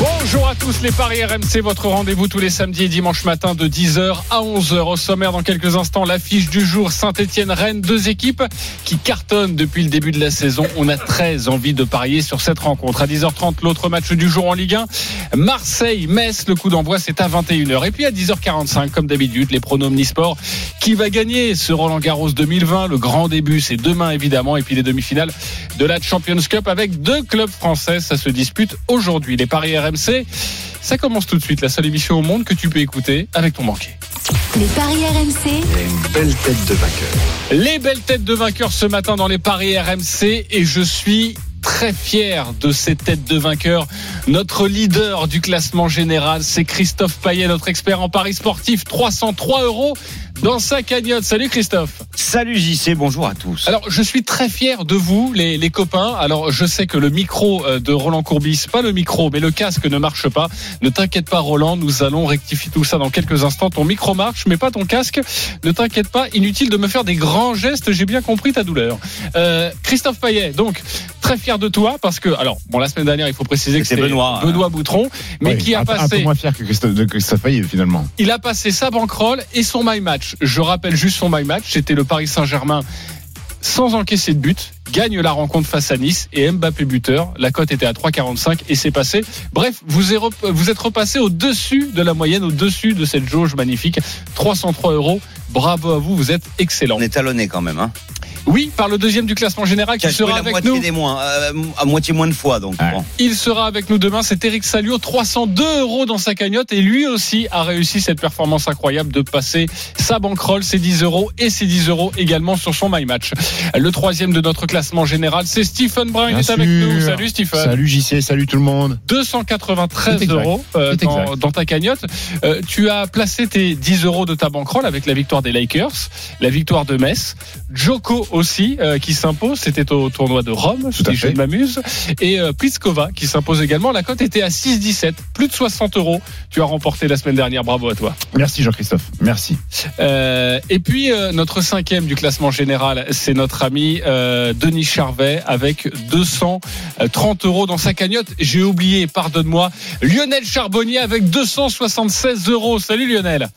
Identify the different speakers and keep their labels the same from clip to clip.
Speaker 1: Bonjour à tous les Paris RMC, votre rendez-vous tous les samedis et dimanches matin de 10h à 11h. Au sommaire dans quelques instants, l'affiche du jour Saint-Etienne-Rennes, deux équipes qui cartonnent depuis le début de la saison. On a très envie de parier sur cette rencontre. À 10h30, l'autre match du jour en Ligue 1, Marseille-Metz, le coup d'envoi c'est à 21h. Et puis à 10h45, comme d'habitude, les pronoms Omnisport. Qui va gagner ce Roland Garros 2020 Le grand début, c'est demain évidemment. Et puis les demi-finales de la Champions Cup avec deux clubs français. Ça se dispute aujourd'hui. Les Paris RMC, ça commence tout de suite. La seule émission au monde que tu peux écouter avec ton banquier.
Speaker 2: Les paris RMC,
Speaker 1: Les belles têtes de vainqueurs ce matin dans les paris RMC et je suis très fier de ces têtes de vainqueurs. Notre leader du classement général, c'est Christophe Payet, notre expert en paris sportif. 303 euros dans sa cagnotte. Salut Christophe.
Speaker 3: Salut JC, bonjour à tous.
Speaker 1: Alors, je suis très fier de vous, les, les copains. Alors, je sais que le micro euh, de Roland Courbis, pas le micro, mais le casque ne marche pas. Ne t'inquiète pas, Roland, nous allons rectifier tout ça dans quelques instants. Ton micro marche, mais pas ton casque. Ne t'inquiète pas, inutile de me faire des grands gestes. J'ai bien compris ta douleur. Euh, Christophe Payet, donc, très fier de toi parce que, alors, bon, la semaine dernière, il faut préciser que c'est
Speaker 3: Benoît, hein.
Speaker 1: Benoît Boutron, mais
Speaker 4: Oui,
Speaker 1: qui a
Speaker 4: un, un
Speaker 1: passé.
Speaker 4: peu moins fier que Christophe, Payet, finalement.
Speaker 1: Il a passé sa bankroll et son my match. Je rappelle juste son my match. C'était le Paris Saint-Germain sans encaisser de but, gagne la rencontre face à Nice et Mbappé buteur. La cote était à 3,45 et c'est passé. Bref, vous êtes, rep- vous êtes repassé au-dessus de la moyenne, au-dessus de cette jauge magnifique. 303 euros. Bravo à vous, vous êtes excellent.
Speaker 3: On est talonné quand même, hein.
Speaker 1: Oui, par le deuxième du classement général
Speaker 3: Qui
Speaker 1: sera avec
Speaker 3: moitié
Speaker 1: nous.
Speaker 3: des moins, euh, à moitié moins de fois, donc.
Speaker 4: Ouais.
Speaker 3: bon.
Speaker 1: Il sera avec nous demain. C'est Eric Salio, 302 euros dans sa cagnotte. Et lui aussi a réussi cette performance incroyable de passer sa bankroll, ses 10 euros et ses 10 euros également sur son My Match. Le troisième de notre classement général, c'est Stephen Brun. Il est avec nous. Salut Stephen.
Speaker 4: Salut JC, salut tout le monde.
Speaker 1: 293
Speaker 4: C'est exact.
Speaker 1: euros euh, dans ta cagnotte. Euh, tu as placé tes 10 euros de ta bankroll avec la victoire des Lakers, la victoire de Metz, Joko aussi euh, qui s'impose, c'était au tournoi de Rome, si je ne m'amuse, et euh, Pliskova qui s'impose également. La cote était à 6,17, plus de 60 euros. Tu as remporté la semaine dernière, bravo à toi.
Speaker 4: Merci Jean-Christophe, merci.
Speaker 1: Euh, et puis euh, notre cinquième du classement général, c'est notre ami euh, Denis Charvet avec 230 euros dans sa cagnotte. J'ai oublié, pardonne-moi, Lionel Charbonnier avec 276 euros. Salut Lionel.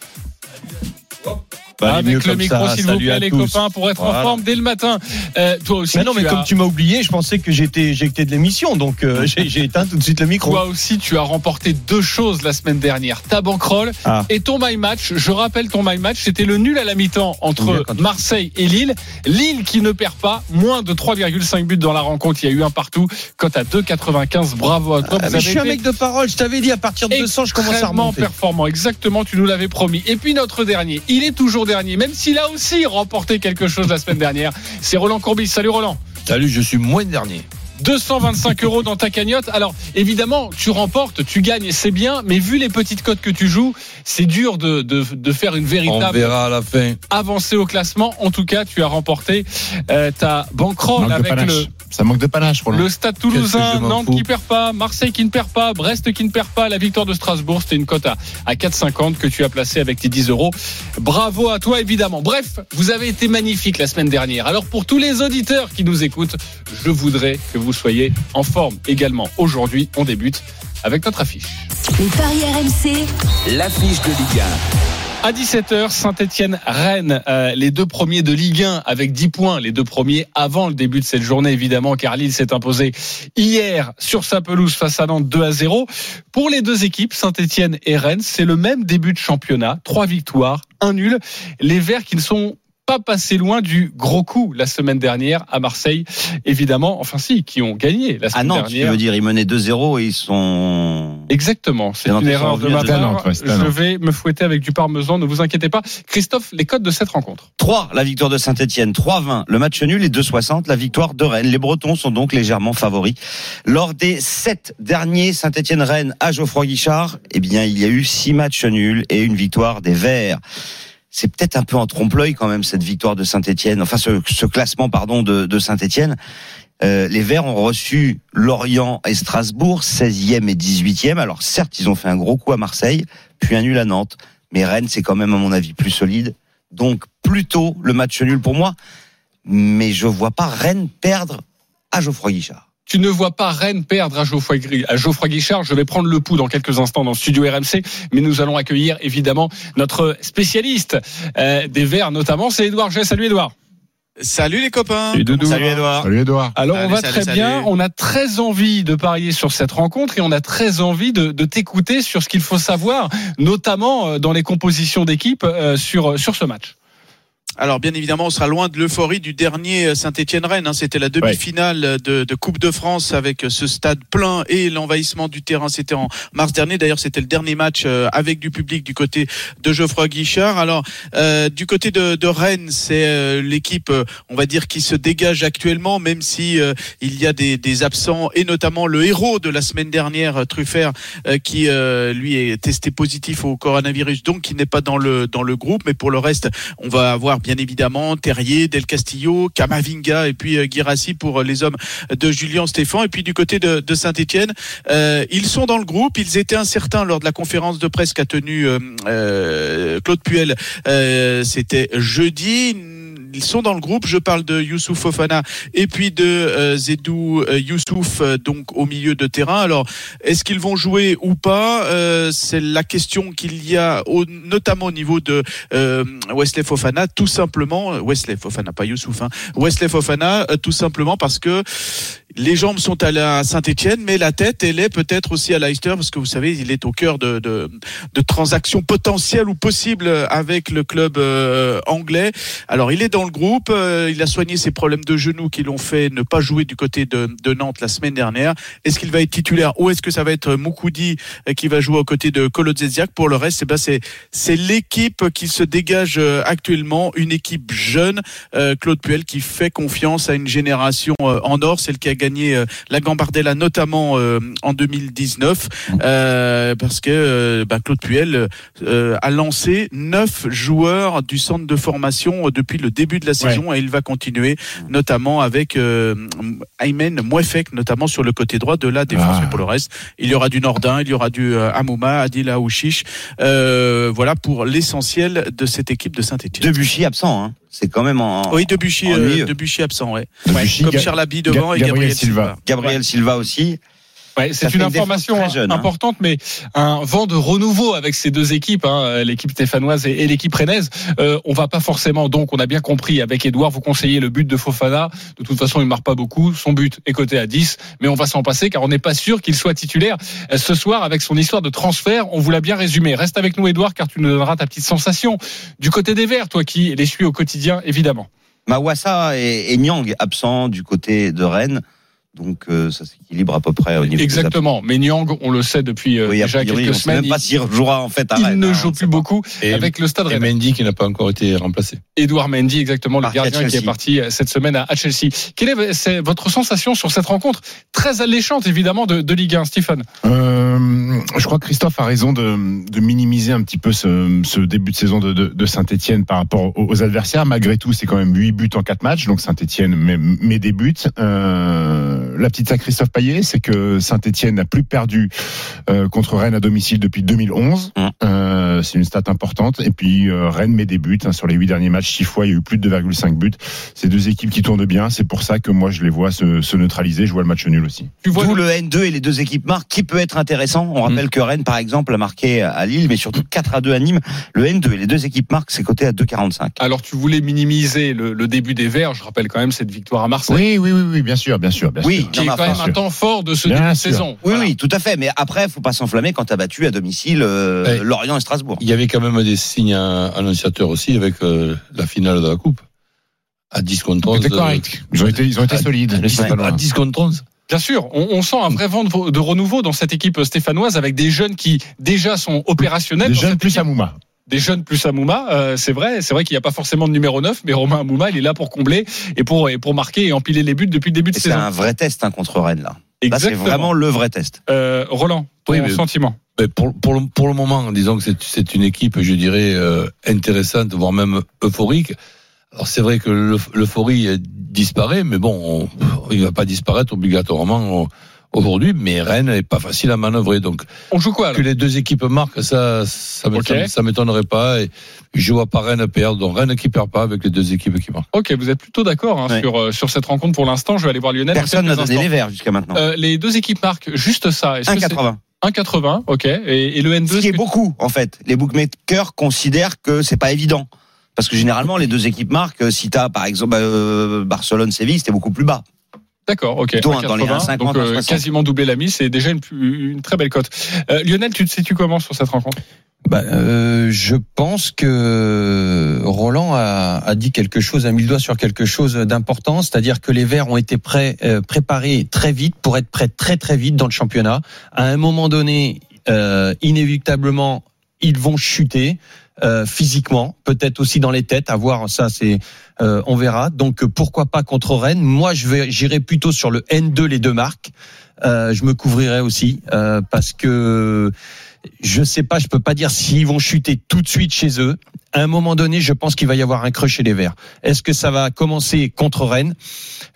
Speaker 5: Bah,
Speaker 1: avec le micro, s'il vous plaît, les
Speaker 5: tous.
Speaker 1: copains, pour être en forme dès le matin. Euh, toi aussi,
Speaker 5: Mais non, mais comme tu m'as oublié, je pensais que j'étais éjecté de l'émission, donc euh, j'ai éteint tout de suite le micro.
Speaker 1: Toi aussi, tu as remporté deux choses la semaine dernière. Ta bankroll
Speaker 5: Ah.
Speaker 1: et ton my match. Je rappelle ton my match, c'était le nul à la mi-temps entre. Marseille et Lille. Lille qui ne perd pas, moins de 3,5 buts dans la rencontre. Il y a eu un partout. Cote à 2,95. Bravo à toi.
Speaker 5: Ah, mais je suis un mec de parole, je t'avais dit à partir de 200, je commence à remonter.
Speaker 1: performant. Exactement, tu nous l'avais promis. Et puis notre dernier, il est toujours dernier, même s'il a aussi remporté quelque chose la semaine dernière. C'est Roland Courbis. Salut Roland.
Speaker 5: Salut, je suis moins dernier.
Speaker 1: 225 euros dans ta cagnotte. Alors, évidemment, tu remportes, tu gagnes et c'est bien, mais vu les petites cotes que tu joues, c'est dur de, de, de faire une
Speaker 5: On
Speaker 1: véritable
Speaker 5: verra à la fin.
Speaker 1: avancée au classement. En tout cas, tu as remporté euh, ta
Speaker 4: de
Speaker 1: avec le,
Speaker 4: Ça manque de panache, Roland.
Speaker 1: le Stade Toulousain, Nantes qui perd pas, Marseille qui ne perd pas, Brest qui ne perd pas, la victoire de Strasbourg, c'était une cote à, à 4,50 que tu as placée avec tes 10 euros. Bravo à toi, évidemment. Bref, vous avez été magnifique la semaine dernière. Alors pour tous les auditeurs qui nous écoutent, je voudrais que vous soyez en forme également. Aujourd'hui, on débute avec notre affiche.
Speaker 2: les paris RMC,
Speaker 6: L'affiche de Ligue
Speaker 1: À 17h, Saint-Etienne-Rennes, euh, les deux premiers de Ligue 1 avec 10 points, les deux premiers avant le début de cette journée évidemment car Lille s'est imposé hier sur sa pelouse face à Nantes 2 à 0. Pour les deux équipes, Saint-Etienne et Rennes, c'est le même début de championnat, trois victoires, un nul. Les Verts qui ne sont pas passés loin du gros coup la semaine dernière à Marseille, évidemment. Enfin si, qui ont gagné la
Speaker 3: Ah
Speaker 1: semaine
Speaker 3: non, tu
Speaker 1: dernière.
Speaker 3: veux dire, ils menaient 2-0 et ils sont.
Speaker 1: Exactement, c'est une erreur de ma part.
Speaker 4: Ouais,
Speaker 1: Je vais me fouetter avec du parmesan, ne vous inquiétez pas. Christophe, les codes de cette rencontre.
Speaker 3: 3, la victoire de Saint-Etienne. 3-20, le match nul et 2-60, la victoire de Rennes. Les Bretons sont donc légèrement favoris. Lors des sept derniers Saint-Etienne-Rennes à Geoffroy Guichard, eh bien, il y a eu six matchs nuls et une victoire des Verts. C'est peut-être un peu en trompe-l'œil quand même cette victoire de Saint-Etienne, enfin ce, ce classement pardon de, de Saint-Etienne. Euh, les Verts ont reçu Lorient et Strasbourg, 16e et 18e. Alors certes, ils ont fait un gros coup à Marseille, puis un nul à Nantes. Mais Rennes, c'est quand même, à mon avis, plus solide. Donc plutôt le match nul pour moi, mais je vois pas Rennes perdre à Geoffroy Guichard.
Speaker 1: Tu ne vois pas Rennes perdre à Geoffroy, à Geoffroy Guichard. Je vais prendre le pouls dans quelques instants dans le studio RMC, mais nous allons accueillir évidemment notre spécialiste euh, des Verts notamment, c'est Édouard G. Salut Édouard.
Speaker 7: Salut les copains.
Speaker 3: Salut Edouard.
Speaker 4: Salut Edouard.
Speaker 1: Alors
Speaker 7: Salut,
Speaker 1: on va
Speaker 7: salut,
Speaker 1: très
Speaker 7: salut.
Speaker 1: bien, on a très envie de parier sur cette rencontre et on a très envie de, de t'écouter sur ce qu'il faut savoir, notamment euh, dans les compositions d'équipe euh, sur, sur ce match.
Speaker 7: Alors bien évidemment, on sera loin de l'euphorie du dernier Saint-Étienne-Rennes. hein. C'était la demi-finale de, de Coupe de France avec ce stade plein et l'envahissement du terrain. C'était en mars dernier. D'ailleurs, c'était le dernier match euh, avec du public du côté de Geoffroy Guichard. Alors euh, du côté de, de Rennes, c'est euh, l'équipe, euh, on va dire, qui se dégage actuellement, même si euh, il y a des, des absents et notamment le héros de la semaine dernière, euh, Truffert, euh, qui euh, lui est testé positif au coronavirus, donc qui n'est pas dans le dans le groupe. Mais pour le reste, on va avoir bien évidemment Terrier, Del Castillo, Kamavinga et puis euh, Guirassi pour euh, les hommes de Julien Stéphan. Et puis du côté de, Saint-Etienne, ils sont dans le groupe. Ils étaient incertains lors de la conférence de presse qu'a tenue euh, euh, Claude Puel. Euh, C'était jeudi. Ils sont dans le groupe. Je parle de Youssouf Fofana et puis de euh, Zedou euh, Youssouf, euh, donc au milieu de terrain. Alors, est-ce qu'ils vont jouer ou pas C'est la question qu'il y a, au, notamment au niveau de Wesley Fofana, tout simplement. Wesley Fofana, pas Youssouf. Hein, Wesley Fofana, tout simplement parce que les jambes sont à la Saint-Etienne, mais la tête, elle est peut-être aussi à Leicester, parce que vous savez, il est au cœur de, de, de transactions potentielles ou possibles avec le club euh, anglais. Alors, il est dans le groupe, euh, il a soigné ses problèmes de genoux qui l'ont fait ne pas jouer du côté de, de Nantes la semaine dernière. Est-ce qu'il va être titulaire ou est-ce que ça va être Moukoudi euh, qui va jouer aux côtés de Kolodziejczak Pour le reste, eh ben, c'est l'équipe qui se dégage euh, actuellement, une équipe jeune, euh, Claude Puel, qui fait confiance à une génération euh, en or, celle qui a gagné euh, la Gambardella notamment euh, en 2019, euh, parce que bah, Claude Puel a lancé neuf joueurs du centre de formation depuis le début de la saison et il va continuer, notamment avec Aymen Mouefek, notamment sur le côté droit de la défense.
Speaker 4: Ah.
Speaker 7: Pour le reste, il y aura du Nordin, il y aura du Amouma, Adil Aouchiche. Euh, voilà pour l'essentiel de cette équipe de Saint-Etienne.
Speaker 3: Debuchy absent, hein. C'est quand même en.
Speaker 7: Oui, Debuchy, euh,
Speaker 3: Ennuyeux.
Speaker 7: Debuchy absent, ouais.
Speaker 4: Debuchy,
Speaker 7: Comme Charlaby devant et
Speaker 4: Gabriel
Speaker 7: Gabriel
Speaker 4: Silva.
Speaker 7: Silva.
Speaker 3: Gabriel Silva aussi.
Speaker 1: Ouais, c'est une information
Speaker 3: jeune, hein.
Speaker 1: importante, mais un vent de renouveau avec ces deux équipes, hein, l'équipe stéphanoise et, et l'équipe rennaise. Euh, on va pas forcément, donc on a bien compris avec Edouard, vous conseillez le but de Fofana. De toute façon, il marque pas beaucoup. Son but est coté à 10, mais on va s'en passer car on n'est pas sûr qu'il soit titulaire euh, ce soir avec son histoire de transfert. On vous l'a bien résumé. Reste avec nous, Edouard, car tu nous donneras ta petite sensation du côté des Verts, toi qui les suis au quotidien, évidemment.
Speaker 3: Mawassa et, et Nyang absents du côté de Rennes. Donc euh, ça s'équilibre à peu près au niveau des
Speaker 1: Exactement. Mais Nyang, on le sait depuis euh.
Speaker 3: Oui,
Speaker 1: déjà
Speaker 3: priori,
Speaker 1: quelques
Speaker 3: on sait
Speaker 1: semaines,
Speaker 3: même pas s'il jouera en fait à
Speaker 1: il
Speaker 3: Rennes.
Speaker 1: ne
Speaker 3: hein,
Speaker 1: joue plus beaucoup
Speaker 8: Et,
Speaker 1: avec le Stade
Speaker 8: et. Mendy qui n'a pas encore été remplacé.
Speaker 1: Edouard Mendy, exactement, le
Speaker 3: Parti
Speaker 1: gardien qui est
Speaker 3: Chelsea.
Speaker 1: parti euh, cette semaine à Chelsea. Quelle est votre sensation sur cette rencontre très alléchante, évidemment, de, de Ligue 1, Stephen
Speaker 4: Euh, je crois que Christophe a raison de, de minimiser un petit peu ce, ce début de saison de, de, de Saint-Etienne par rapport aux, aux adversaires. Malgré tout, c'est quand même 8 buts en 4 matchs, donc Saint-Etienne met, met des buts. Euh, la petite à Christophe Payet, c'est que Saint-Etienne n'a plus perdu euh, contre Rennes à domicile depuis 2011.
Speaker 3: Hum.
Speaker 4: Euh, c'est une stat importante. Et puis euh, Rennes met des buts hein, sur les 8 derniers matchs. 6 fois, il y a eu plus de 2,5 buts. C'est deux équipes qui tournent bien. C'est pour ça que moi, je les vois se, se neutraliser. Je vois le match nul aussi.
Speaker 1: Tu vois
Speaker 3: D'où le N2 et les deux équipes marquent, qui peut être intéressant? On rappelle que Rennes, par exemple, a marqué à Lille, mais surtout 4 à 2 à Nîmes. Le N2 et les deux équipes marquent, c'est coté à 2,45.
Speaker 1: Alors, tu voulais minimiser le, le début des Verts. Je rappelle quand même cette victoire à Marseille,
Speaker 4: Oui, oui, oui, oui, bien sûr, bien sûr, bien
Speaker 3: Oui,
Speaker 4: sûr.
Speaker 1: qui est quand même un temps fort de ce
Speaker 4: Bien
Speaker 1: début de saison.
Speaker 3: Oui,
Speaker 1: Voilà.
Speaker 3: oui, tout à fait. Mais après, faut pas s'enflammer quand t'as battu à domicile euh,
Speaker 8: Ouais.
Speaker 3: Lorient et Strasbourg.
Speaker 8: Il y avait quand même des signes euh, annonciateurs aussi avec euh, la finale de la Coupe. À 10 contre 11.
Speaker 4: C'était correct. Ils ont été, ils ont été solides.
Speaker 8: à
Speaker 4: les
Speaker 8: 10,
Speaker 4: Stéphanois.
Speaker 8: à 10 contre 11.
Speaker 1: Bien sûr, on, on sent un vrai vent de, de renouveau dans cette équipe stéphanoise avec des jeunes qui déjà sont opérationnels.
Speaker 4: Des
Speaker 1: dans
Speaker 4: jeunes
Speaker 1: cette
Speaker 4: plus
Speaker 1: équipe.
Speaker 4: Amouma.
Speaker 1: Des jeunes plus Amouma, euh, c'est vrai, c'est vrai qu'il n'y a pas forcément de numéro 9, mais Romain Amouma, il est là pour combler et pour, et pour marquer et empiler les buts depuis le début de
Speaker 3: Et C'est
Speaker 1: saison.
Speaker 3: un vrai test hein, contre Rennes là. Là, c'est
Speaker 1: Exactement.
Speaker 3: vraiment le vrai test.
Speaker 1: Euh, Roland, ton
Speaker 8: Oui, mais-
Speaker 1: sentiment.
Speaker 8: Mais pour, pour, le, pour le moment, disons que c'est- c'est une équipe, je dirais, euh, intéressante, voire même euphorique. Alors c'est vrai que l'euph- l'euphorie disparaît, mais bon, on- il ne va pas disparaître obligatoirement aujourd'hui, mais Rennes n'est pas facile à manœuvrer. Donc,
Speaker 1: On joue quoi
Speaker 8: que les deux équipes marquent, ça, ça m'étonnerait pas. Et je vois pas Rennes perdre. Donc, Rennes qui perd pas avec les deux équipes qui marquent.
Speaker 1: Ok, vous êtes plutôt d'accord hein,
Speaker 3: Ouais.
Speaker 1: sur, euh, sur cette rencontre pour l'instant. Je vais aller voir Lionel.
Speaker 3: Personne n'a donné les verts jusqu'à maintenant.
Speaker 1: Euh, les deux équipes marquent juste ça. Est-ce que c'est
Speaker 3: 1,80.
Speaker 1: 1,80, ok. Et, et le N2
Speaker 3: Ce qui est beaucoup, en fait. Les bookmakers considèrent que c'est pas évident. Parce que généralement, les deux équipes marquent. Si t'as, par exemple, euh, Barcelone-Séville, c'était beaucoup plus bas.
Speaker 1: D'accord, ok.
Speaker 3: Dans les
Speaker 1: 1,80,
Speaker 3: 1,50,
Speaker 1: donc euh,
Speaker 3: 1,60.
Speaker 1: quasiment doubler la mise, c'est déjà une, une très belle cote. Euh, Lionel, tu te situes comment sur cette rencontre?
Speaker 5: Bah, euh, je pense que Roland a, a dit quelque chose, a mis le doigt sur quelque chose d'important, c'est-à-dire que les Verts ont été prêts, euh, préparés très vite pour être prêts très très vite dans le championnat. À un moment donné, euh, inévitablement, ils vont chuter. Euh, physiquement, peut-être aussi dans les têtes, à voir ça, c'est euh, on verra. Donc euh, pourquoi pas contre Rennes Moi, je vais, j'irai plutôt sur le N2 les deux marques. Euh, je me couvrirai aussi parce que je sais pas, je peux pas dire s'ils vont chuter tout de suite chez eux. À un moment donné, je pense qu'il va y avoir un creux chez les Verts. Est-ce que ça va commencer contre Rennes?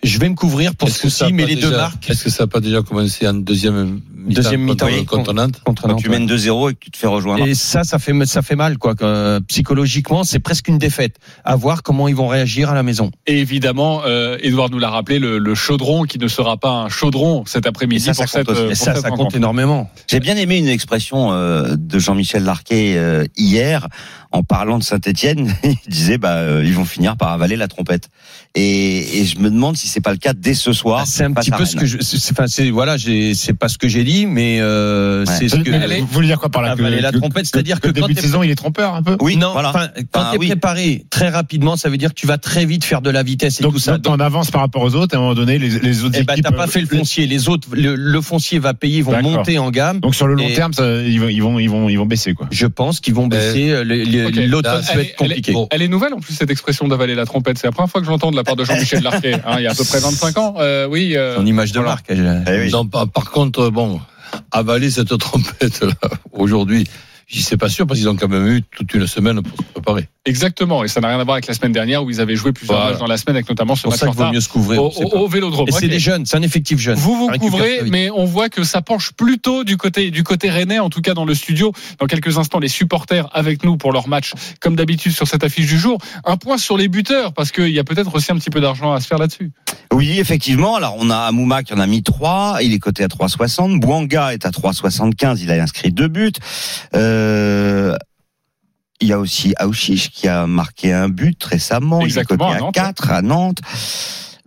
Speaker 5: Je vais me couvrir pour ce
Speaker 8: ça
Speaker 5: coup-ci, mais les deux marques
Speaker 8: Est-ce que ça n'a pas déjà commencé en deuxième mi-temps
Speaker 5: Deuxième mi-temps,
Speaker 8: contre,
Speaker 5: oui,
Speaker 8: contre Nantes
Speaker 5: contre
Speaker 3: Quand
Speaker 5: Nantes.
Speaker 3: tu mènes 2-0 et que tu te fais rejoindre.
Speaker 5: Et ça, ça fait ça fait mal quoi. que, psychologiquement, c'est presque une défaite. À voir comment ils vont réagir à la maison.
Speaker 1: Et évidemment, euh, Edouard nous l'a rappelé, le, le chaudron qui ne sera pas un chaudron cet après-midi
Speaker 3: ça, ça
Speaker 1: pour cette,
Speaker 3: compte
Speaker 1: euh, pour
Speaker 5: ça,
Speaker 1: cette
Speaker 5: ça compte
Speaker 1: rencontre.
Speaker 5: énormément.
Speaker 3: J'ai bien aimé une expression euh, de Jean-Michel Larquet euh, hier en parlant de Saint-Etienne. Il disait bah euh, ils vont finir par avaler la trompette. Et, et je me demande si c'est pas le cas dès ce soir.
Speaker 5: Ah, c'est un petit peu ce que je. c'est- c'est- Enfin, c'est voilà, j'ai- c'est pas ce que j'ai dit, mais euh,
Speaker 3: Ouais.
Speaker 5: c'est ce que.
Speaker 4: Vous voulez dire quoi par là
Speaker 5: Avaler la trompette, c'est-à-dire que quand
Speaker 4: début de
Speaker 5: t'es-
Speaker 4: saison, il est trompeur un peu.
Speaker 3: Oui,
Speaker 5: non,
Speaker 3: voilà.
Speaker 5: enfin, quand
Speaker 3: Enfin,
Speaker 5: tu es
Speaker 3: oui.
Speaker 5: préparé très rapidement, ça veut dire que tu vas très vite faire de la vitesse et
Speaker 4: Donc,
Speaker 5: tout ça.
Speaker 4: donc, t'es en avance par rapport aux autres. Et à un moment donné, les, les autres
Speaker 5: Eh ben, t'as pas
Speaker 4: euh,
Speaker 5: fait le foncier. Les autres, le, le foncier va payer, ils vont
Speaker 4: D'accord.
Speaker 5: monter en gamme.
Speaker 4: Donc sur le long terme, ça, ils, vont, ils vont, ils vont, ils vont baisser quoi.
Speaker 5: Je pense qu'ils vont baisser. euh. L'automne
Speaker 1: Elle
Speaker 5: peut
Speaker 1: est-
Speaker 5: être compliqué.
Speaker 1: Elle est, elle est nouvelle en plus cette expression d'avaler la trompette. C'est la première fois que je l'entends de la part de Jean-Michel Larquet. hein, il y a à peu près 25 ans. Euh, oui. euh,
Speaker 5: En image de
Speaker 1: voilà.
Speaker 5: marque. je-
Speaker 3: Eh oui.
Speaker 8: Non, par, par contre, bon, avaler cette trompette là, aujourd'hui, j'y sais pas sûr parce qu'ils ont quand même eu toute une semaine pour se préparer.
Speaker 1: Exactement. Et ça n'a rien à voir avec la semaine dernière où ils avaient joué plusieurs
Speaker 8: Voilà.
Speaker 1: matchs dans la semaine avec notamment ce match
Speaker 5: ça vaut mieux se couvrir.
Speaker 1: au, au- au Vélodrome.
Speaker 5: Et c'est des jeunes, c'est un effectif jeune.
Speaker 1: Vous vous couvrez, mais on voit que ça penche plutôt du côté du côté rennais, en tout cas dans le studio. Dans quelques instants, les supporters avec nous pour leur match, comme d'habitude sur cette affiche du jour. Un point sur les buteurs, parce qu'il y a peut-être aussi un petit peu d'argent à se faire là-dessus.
Speaker 3: Oui, effectivement. Alors, on a Amouma qui en a mis 3. Il est coté à 3,60. Bouanga est à 3,75. Il a inscrit deux buts. Euh, il y a aussi Aouchiche qui a marqué un but récemment.
Speaker 1: Exactement,
Speaker 3: il est
Speaker 1: à
Speaker 3: à
Speaker 1: Nantes.
Speaker 3: 4 à Nantes.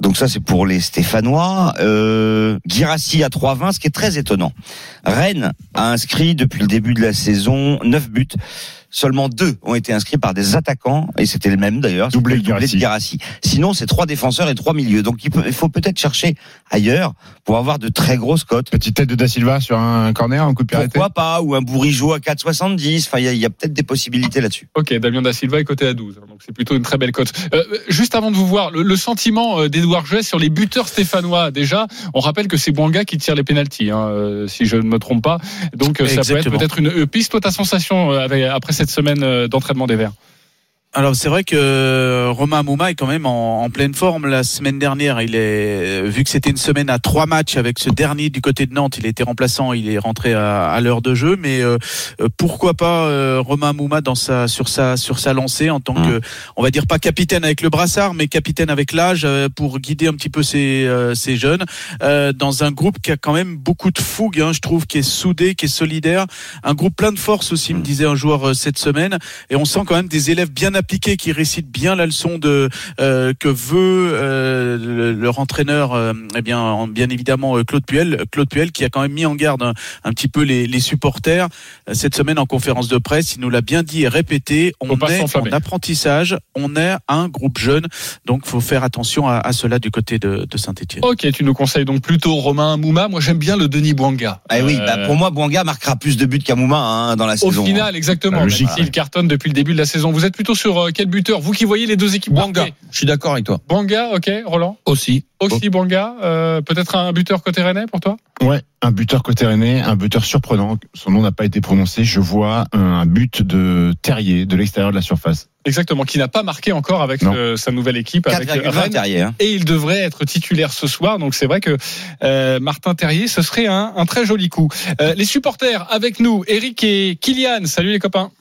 Speaker 3: Donc ça, c'est pour les Stéphanois. Euh, Girassi à 3,20, ce qui est très étonnant. Rennes a inscrit depuis le début de la saison 9 buts. Seulement deux ont été inscrits par des attaquants, et c'était le même d'ailleurs.
Speaker 4: Doublé
Speaker 3: doublé de. Sinon, c'est trois défenseurs et trois milieux. Donc, il, peut- il faut peut-être chercher ailleurs pour avoir de très grosses cotes.
Speaker 4: Petite tête de Da Silva sur un corner, un coup de pied arrêté.
Speaker 3: Pourquoi pas Ou un Bourigeau à 4,70. Enfin, il y a, peut-être des possibilités là-dessus.
Speaker 1: Ok, Damien Da Silva est coté à 12, donc c'est plutôt une très belle cote. Euh, juste avant de vous voir, le, le sentiment euh, d'Edouard Jouet sur les buteurs stéphanois, déjà, on rappelle que c'est Bouanga qui tire les pénalties, hein, euh, si je ne me trompe pas. Donc ça peut être peut-être une piste. Toi, ta sensation avec- après cette semaine euh, d'entraînement des Verts
Speaker 7: Alors c'est vrai que euh, Romain Mouma est quand même en, en pleine forme la semaine dernière. Il est vu que c'était une semaine à trois matchs avec ce dernier du côté de Nantes, il était remplaçant, il est rentré à, à l'heure de jeu. Mais euh, euh, pourquoi pas euh, Romain Mouma dans sa sur sa sur sa lancée en tant
Speaker 3: Mmh.
Speaker 7: que on va dire pas capitaine avec le brassard, mais capitaine avec l'âge euh, pour guider un petit peu ces euh, ces jeunes euh, dans un groupe qui a quand même beaucoup de fougue, hein, je trouve, qui est soudé, qui est solidaire, un groupe plein de force aussi, me disait un joueur euh, cette semaine et on sent quand même des élèves bien appliqués qui récitent bien la leçon de euh, que veut euh, le- leur entraîneur euh, eh bien en- bien évidemment euh, Claude Puel Claude Puel qui a quand même mis en garde un, un petit peu les, les supporters cette semaine en conférence de presse il nous l'a bien dit et répété on est en apprentissage on est un groupe jeune donc faut faire attention à, à cela du côté de, de Saint-Etienne
Speaker 1: Ok, tu nous conseilles donc plutôt Romain Mouma. Moi, j'aime bien le Denis Bouanga.
Speaker 3: Eh oui, bah, pour moi, Bouanga marquera plus de buts qu'Amouma hein, dans la
Speaker 1: Au
Speaker 3: saison.
Speaker 1: final, exactement.
Speaker 4: La logique,
Speaker 1: Même s'il cartonne depuis le début de la saison. Vous êtes plutôt sur sur euh, quel buteur? Vous qui voyez les deux équipes marquer.
Speaker 5: je suis d'accord avec toi.
Speaker 1: Bouanga, ok, Roland?
Speaker 8: Aussi.
Speaker 1: Aussi Bouanga. Euh, Peut-être un buteur côté rennais pour toi?
Speaker 4: Ouais, un buteur côté rennais, un buteur surprenant. Son nom n'a pas été prononcé. Je vois un but de Terrier de l'extérieur de la surface.
Speaker 1: Exactement, qui n'a pas marqué encore avec euh, sa nouvelle équipe, avec
Speaker 3: 4,20
Speaker 1: Rennes.
Speaker 3: Terrier. hein.
Speaker 1: Et il devrait être titulaire ce soir. Donc c'est vrai que euh, Martin Terrier, ce serait un, un très joli coup. Euh, les supporters avec nous, Eric et Kylian. Salut les copains.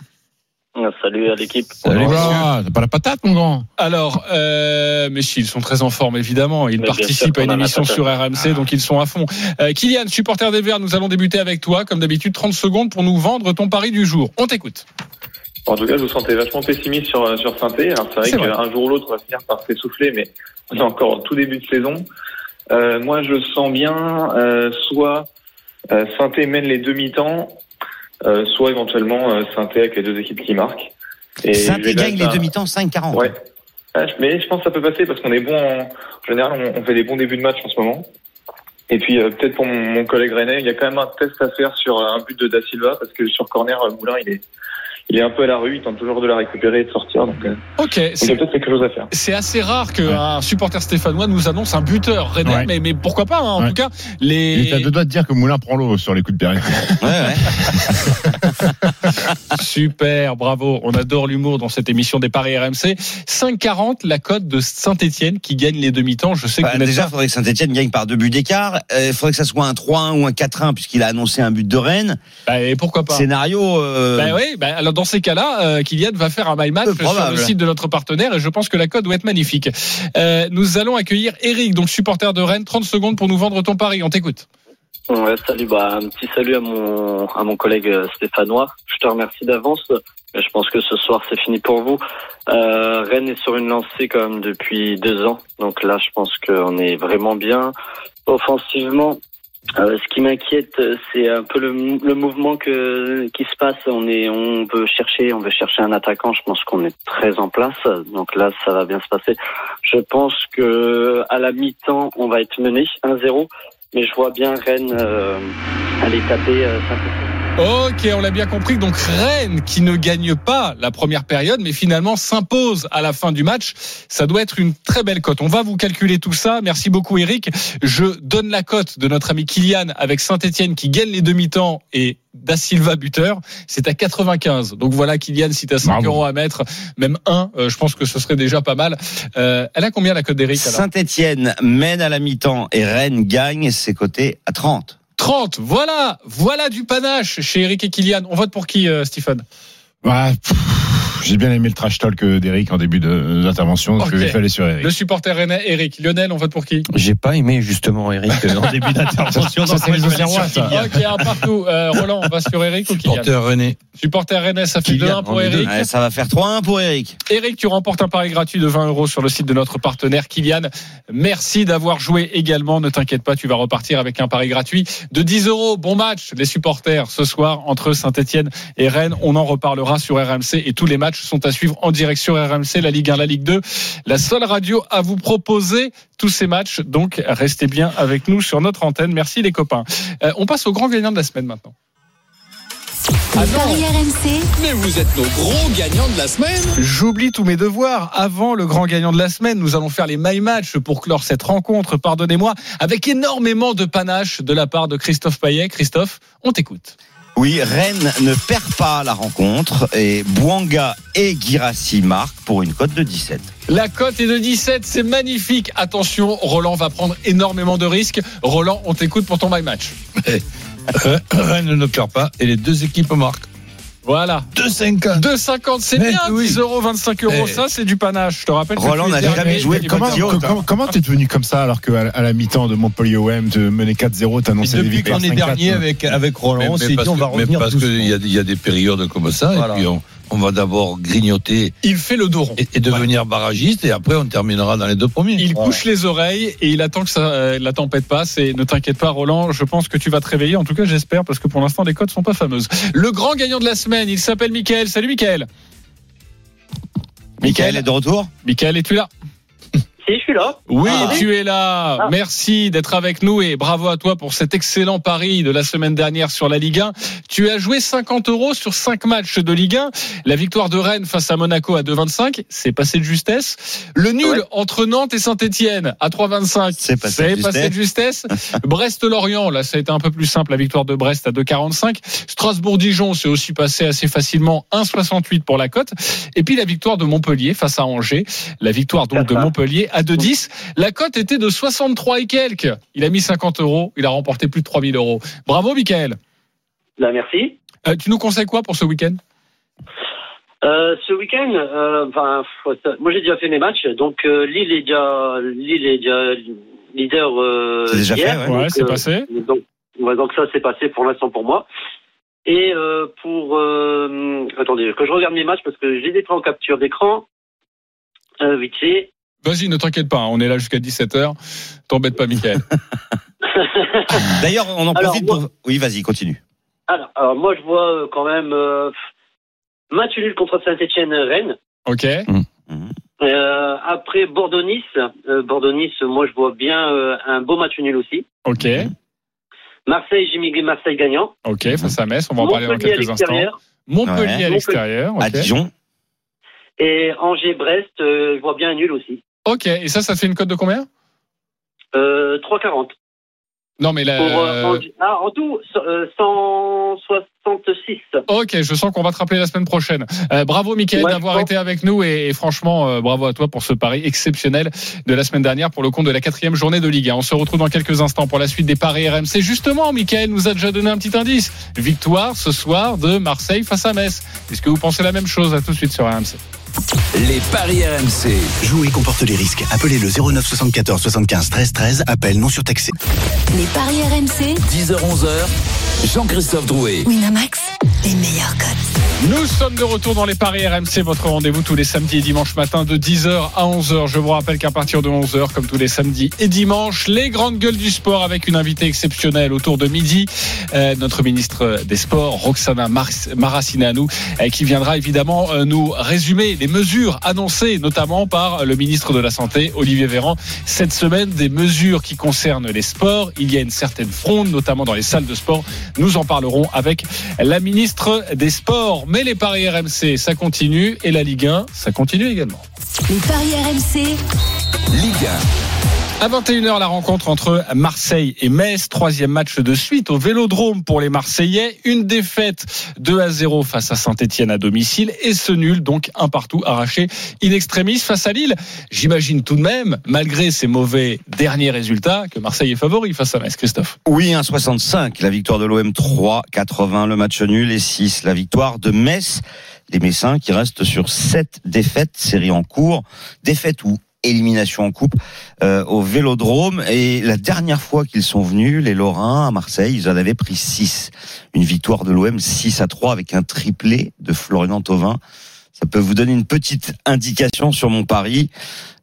Speaker 9: Salut à l'équipe.
Speaker 5: Salut,
Speaker 4: T'as pas la patate, mon grand?
Speaker 1: Alors, euh, mais si, ils sont très en forme, évidemment. Ils
Speaker 9: Mais
Speaker 1: participent à une émission sur RMC, donc ils sont à fond. Euh, Kylian, supporter des Verts, nous allons débuter avec toi, comme d'habitude, 30 secondes pour nous vendre ton pari du jour. On t'écoute.
Speaker 10: En tout cas, je vous sentais vachement pessimiste sur, euh, sur. Alors, c'est vrai qu'un jour ou l'autre, on va finir par s'essouffler, mais on est encore au tout début de saison. Euh, moi, je sens bien, euh, soit euh, Sainté mène les demi-temps, euh, soit éventuellement euh, Sainté avec les deux équipes qui marquent. Et
Speaker 3: Saint-Étienne gagne les demi-temps 5-40.
Speaker 10: Ouais. Ah, mais je pense que ça peut passer parce qu'on est bon en, en général, on, on fait des bons débuts de match en ce moment. Et puis euh, peut-être pour mon, mon collègue René, il y a quand même un test à faire sur euh, un but de Da Silva parce que sur corner, euh, Moulin il est il est un peu à la rue, il tente toujours de la récupérer et de sortir. Donc, euh,
Speaker 1: Ok,
Speaker 10: il y a
Speaker 1: c'est
Speaker 10: peut-être quelque chose à faire.
Speaker 1: c'est assez rare qu'un supporter stéphanois nous annonce un buteur
Speaker 4: Ouais.
Speaker 1: mais, mais pourquoi pas, hein, en
Speaker 4: Ouais.
Speaker 1: tout cas.
Speaker 4: Il était à
Speaker 1: Les...
Speaker 4: deux doigts de dire que Moulin prend l'eau sur les coups de Perret.
Speaker 3: Ouais, ouais.
Speaker 1: Super, bravo. On adore l'humour dans cette émission des Paris RMC. 5,40 la cote de Saint-Etienne qui gagne les demi-temps. Je sais que
Speaker 3: Bah,
Speaker 1: vous
Speaker 3: déjà, il faudrait que Saint-Etienne gagne par deux buts d'écart. Euh, Il faudrait que ça soit un 3-1 ou un 4-1 puisqu'il a annoncé un but de Rennes.
Speaker 1: Bah, et pourquoi pas
Speaker 3: Scénario. euh,
Speaker 1: Bah oui, bah alors dans ces cas-là, euh, Kylian va faire un my match sur le site de notre partenaire et je pense que la cote doit être magnifique. Euh, nous allons accueillir Eric, donc supporter de Rennes. 30 secondes pour nous vendre ton pari. On t'écoute.
Speaker 9: Ouais, salut, bah, un petit salut à mon, à mon collègue euh, stéphanois. Je te remercie d'avance. Je pense que ce soir, c'est fini pour vous. Euh, Rennes est sur une lancée quand même depuis deux ans. Donc là, je pense qu'on est vraiment bien. Offensivement, euh, ce qui m'inquiète, euh, c'est un peu le, le mouvement que, qui se passe. On est, on veut chercher, on veut chercher un attaquant. Je pense qu'on est très en place. Donc là, ça va bien se passer. Je pense que à la mi-temps, on va être mené 1-0. Mais je vois bien Rennes euh, aller taper euh, Saint-Etienne.
Speaker 1: Ok, on l'a bien compris. Donc Rennes qui ne gagne pas la première période, mais finalement s'impose à la fin du match. Ça doit être une très belle cote. On va vous calculer tout ça. Merci beaucoup Eric. Je donne la cote de notre ami Kylian avec Saint-Etienne qui gagne les demi-temps et Da Silva buteur. C'est à 95. Donc voilà Kylian, si tu as 5
Speaker 4: Bravo.
Speaker 1: euros à mettre, même 1, je pense que ce serait déjà pas mal. Euh, elle a combien la cote d'Eric
Speaker 3: Saint-Etienne mène à la mi-temps et Rennes gagne ses côtés à 30.
Speaker 1: 30. Voilà, voilà du panache chez Eric et Kylian. On vote pour qui, euh,
Speaker 4: pff, J'ai bien aimé le trash talk d'Eric en début de- d'intervention. Je vais aller sur Eric.
Speaker 1: Le supporter rennais, Eric. Lionel, on vote pour qui
Speaker 5: J'ai pas aimé justement Eric euh, en début d'intervention.
Speaker 4: Ça, c'est les Auxerrois, ça.
Speaker 1: Ok, un partout. Euh, Roland, on va sur Eric ou Kylian
Speaker 8: Porteur René.
Speaker 1: Supporter rennais, ça fait
Speaker 4: Kylian,
Speaker 1: 2-1 pour. Eric.
Speaker 3: Ouais, ça va faire 3-1 pour Eric.
Speaker 1: Eric, tu remportes un pari gratuit de 20 euros sur le site de notre partenaire Kylian. Merci d'avoir joué également. Ne t'inquiète pas, tu vas repartir avec un pari gratuit de 10 euros. Bon match, les supporters, ce soir entre Saint-Etienne et Rennes. On en reparlera sur RMC et tous les matchs sont à suivre en direct sur RMC, la Ligue 1, la Ligue 2. La seule radio à vous proposer tous ces matchs. Donc, restez bien avec nous sur notre antenne. Merci les copains. Euh, on passe au grand gagnant de la semaine maintenant.
Speaker 2: RMC,
Speaker 6: Mais vous êtes nos gros gagnants de la semaine.
Speaker 1: J'oublie tous mes devoirs. Avant le grand gagnant de la semaine, nous allons faire les My Match pour clore cette rencontre, pardonnez-moi, avec énormément de panache de la part de Christophe Payet. Christophe, on t'écoute.
Speaker 3: Oui, Rennes ne perd pas la rencontre et Bouanga et Girassi marquent pour une cote de 17.
Speaker 1: La cote est de 17, c'est magnifique. Attention, Roland va prendre énormément de risques. Roland, on t'écoute pour ton My Match.
Speaker 8: Rennes ne perd pas et les deux équipes marquent.
Speaker 1: Voilà.
Speaker 8: 2,50.
Speaker 1: 2,50, c'est bien.
Speaker 8: oui.
Speaker 1: 10 euros, 25 euros,
Speaker 8: Eh.
Speaker 1: ça c'est du panache. Je te rappelle que
Speaker 3: Roland n'a jamais joué
Speaker 1: va
Speaker 4: Comment, t'es devenu comme ça alors qu'à à la mi-temps de Montpellier OM, te mener 4-0,
Speaker 5: Et
Speaker 4: t'annonçais des
Speaker 5: depuis
Speaker 4: victoires
Speaker 5: qu'on est
Speaker 4: 5-4,
Speaker 5: dernier
Speaker 4: hein.
Speaker 5: avec, avec Roland,
Speaker 8: Mais-
Speaker 5: on s'est dit
Speaker 8: parce
Speaker 5: on va revenir
Speaker 8: parce qu'il y a, il y a des périodes comme ça,
Speaker 5: Voilà.
Speaker 8: et puis on, on va d'abord grignoter
Speaker 1: Il fait le dos rond.
Speaker 8: et, et devenir barragiste, et après on terminera dans les deux premiers.
Speaker 1: Il
Speaker 5: Voilà.
Speaker 1: couche les oreilles et il attend que ça, euh, la tempête passe. Et ne t'inquiète pas, Roland, je pense que tu vas te réveiller. En tout cas, j'espère, parce que pour l'instant, les codes sont pas fameuses. Le grand gagnant de la semaine, il s'appelle Mickaël. Salut Mickaël.
Speaker 3: Michael est de retour?
Speaker 1: Mickaël, es-tu là?
Speaker 9: Si,
Speaker 11: Si, je suis là.
Speaker 1: Oui,
Speaker 11: Ah,
Speaker 1: tu es là.
Speaker 11: Ah.
Speaker 1: Merci d'être avec nous et bravo à toi pour cet excellent pari de la semaine dernière sur la Ligue 1. Tu as joué 50 euros sur 5 matchs de Ligue 1. La victoire de Rennes face à Monaco à 2,25, c'est passé de justesse. Le nul
Speaker 11: Ouais.
Speaker 1: entre Nantes et Saint-Etienne à 3,25,
Speaker 3: C'est passé de
Speaker 1: passé de justesse. Brest-Lorient, là, ça a été un peu plus simple. La victoire de Brest à 2,45. Strasbourg-Dijon, c'est aussi passé assez facilement 1,68 pour la cote. Et puis la victoire de Montpellier face à Angers. La victoire donc de. Montpellier à 2,10. La cote était de 63 et quelques. Il a mis 50 euros. Il a remporté plus de 3000 euros. Bravo, Michael.
Speaker 11: Là, merci.
Speaker 1: Euh, tu nous conseilles quoi pour ce week-end?
Speaker 11: Euh, ce week-end, euh, moi j'ai déjà fait mes matchs, donc euh, Lille est déjà, Lille est déjà leader euh,
Speaker 3: C'est déjà
Speaker 11: hier,
Speaker 3: fait, ouais.
Speaker 11: donc,
Speaker 1: Ouais, c'est
Speaker 11: euh,
Speaker 1: passé.
Speaker 11: Donc, ouais, donc ça c'est passé pour l'instant pour moi. Et euh, pour, euh, attendez, que je regarde mes matchs parce que j'ai des en capture d'écran. Euh, vite fait.
Speaker 1: Vas-y, ne t'inquiète pas. hein, On est là jusqu'à 17h. T'embête pas, Michael.
Speaker 3: D'ailleurs, on en
Speaker 11: Alors,
Speaker 3: profite
Speaker 11: moi-
Speaker 3: pour. Oui, vas-y, continue.
Speaker 11: alors, alors, moi je vois euh, quand même euh, match nul contre Saint-Etienne-Rennes.
Speaker 1: Ok.
Speaker 11: Euh, après Bordeaux-Nice, euh, Bordeaux-Nice, moi je vois bien euh, un beau match nul aussi.
Speaker 1: Ok.
Speaker 11: Marseille, j'ai mis Marseille gagnant.
Speaker 1: Ok. Face à Metz. On va en parler dans
Speaker 11: Montpellier à
Speaker 1: quelques instants.
Speaker 11: l'extérieur.
Speaker 1: Montpellier
Speaker 3: Ouais.
Speaker 1: à l'extérieur.
Speaker 3: À. Dijon.
Speaker 11: Et Angers-Brest, euh, je vois bien un nul aussi.
Speaker 1: Ok. Et ça, ça fait une cote de combien?
Speaker 11: Euh, 3,40.
Speaker 1: Non, mais là.
Speaker 11: Pour, euh, Angers- ah, en tout, euh, 166.
Speaker 1: Ok, je sens qu'on va te rappeler la semaine prochaine. Euh, bravo Mickaël
Speaker 11: Ouais,
Speaker 1: d'avoir été avec nous et, et franchement euh, bravo à toi pour ce pari exceptionnel de la semaine dernière pour le compte de la quatrième journée de Ligue 1. On se retrouve dans quelques instants pour la suite des paris RMC. Justement, Mickaël nous a déjà donné un petit indice. Victoire ce soir de Marseille face à Metz. Est-ce que vous pensez la même chose? À tout de suite sur RMC.
Speaker 2: Les paris RMC.
Speaker 12: Jouer comporte les risques. Appelez le 09 74 75 13 13. Appel non surtaxé.
Speaker 2: Les paris RMC.
Speaker 6: 10h-11h, Jean-Christophe Drouet.
Speaker 2: Winamax. Les meilleurs codes.
Speaker 1: Nous sommes de retour dans les paris RMC, votre rendez-vous tous les samedis et dimanches matin de 10h à 11h. Je vous rappelle qu'à partir de 11h, comme tous les samedis et dimanches, les grandes gueules du sport avec une invitée exceptionnelle autour de midi, euh, notre ministre des Sports, Roxana Mar- Maracineanu, euh, qui viendra évidemment euh, nous résumer les mesures annoncées, notamment par le ministre de la Santé, Olivier Véran, cette semaine, des mesures qui concernent les sports. Il y a une certaine fronde, notamment dans les salles de sport. Nous en parlerons avec la ministre des Sports. Mais les paris RMC, ça continue. Et la Ligue 1, ça continue également.
Speaker 2: Les paris RMC.
Speaker 6: Ligue
Speaker 1: À 21h, la rencontre entre Marseille et Metz. Troisième match de suite au Vélodrome pour les Marseillais. Une défaite 2 à 0 face à Saint-Etienne à domicile. Et ce nul, donc un partout arraché in extremis face à Lille. J'imagine tout de même, malgré ces mauvais derniers résultats, que Marseille est favori face à Metz. Christophe.
Speaker 3: Oui, 1,65. La victoire de l'OM 3,80. Le match nul et 6. La victoire de Metz. Les Messins qui restent sur 7 défaites, série en cours. Défaite ou élimination en coupe euh, au Vélodrome. Et la dernière fois qu'ils sont venus, les Lorrains à Marseille, ils en avaient pris 6. Une victoire de l'OM 6 à 3 avec un triplé de Florian Thauvin. Ça peut vous donner une petite indication sur mon pari.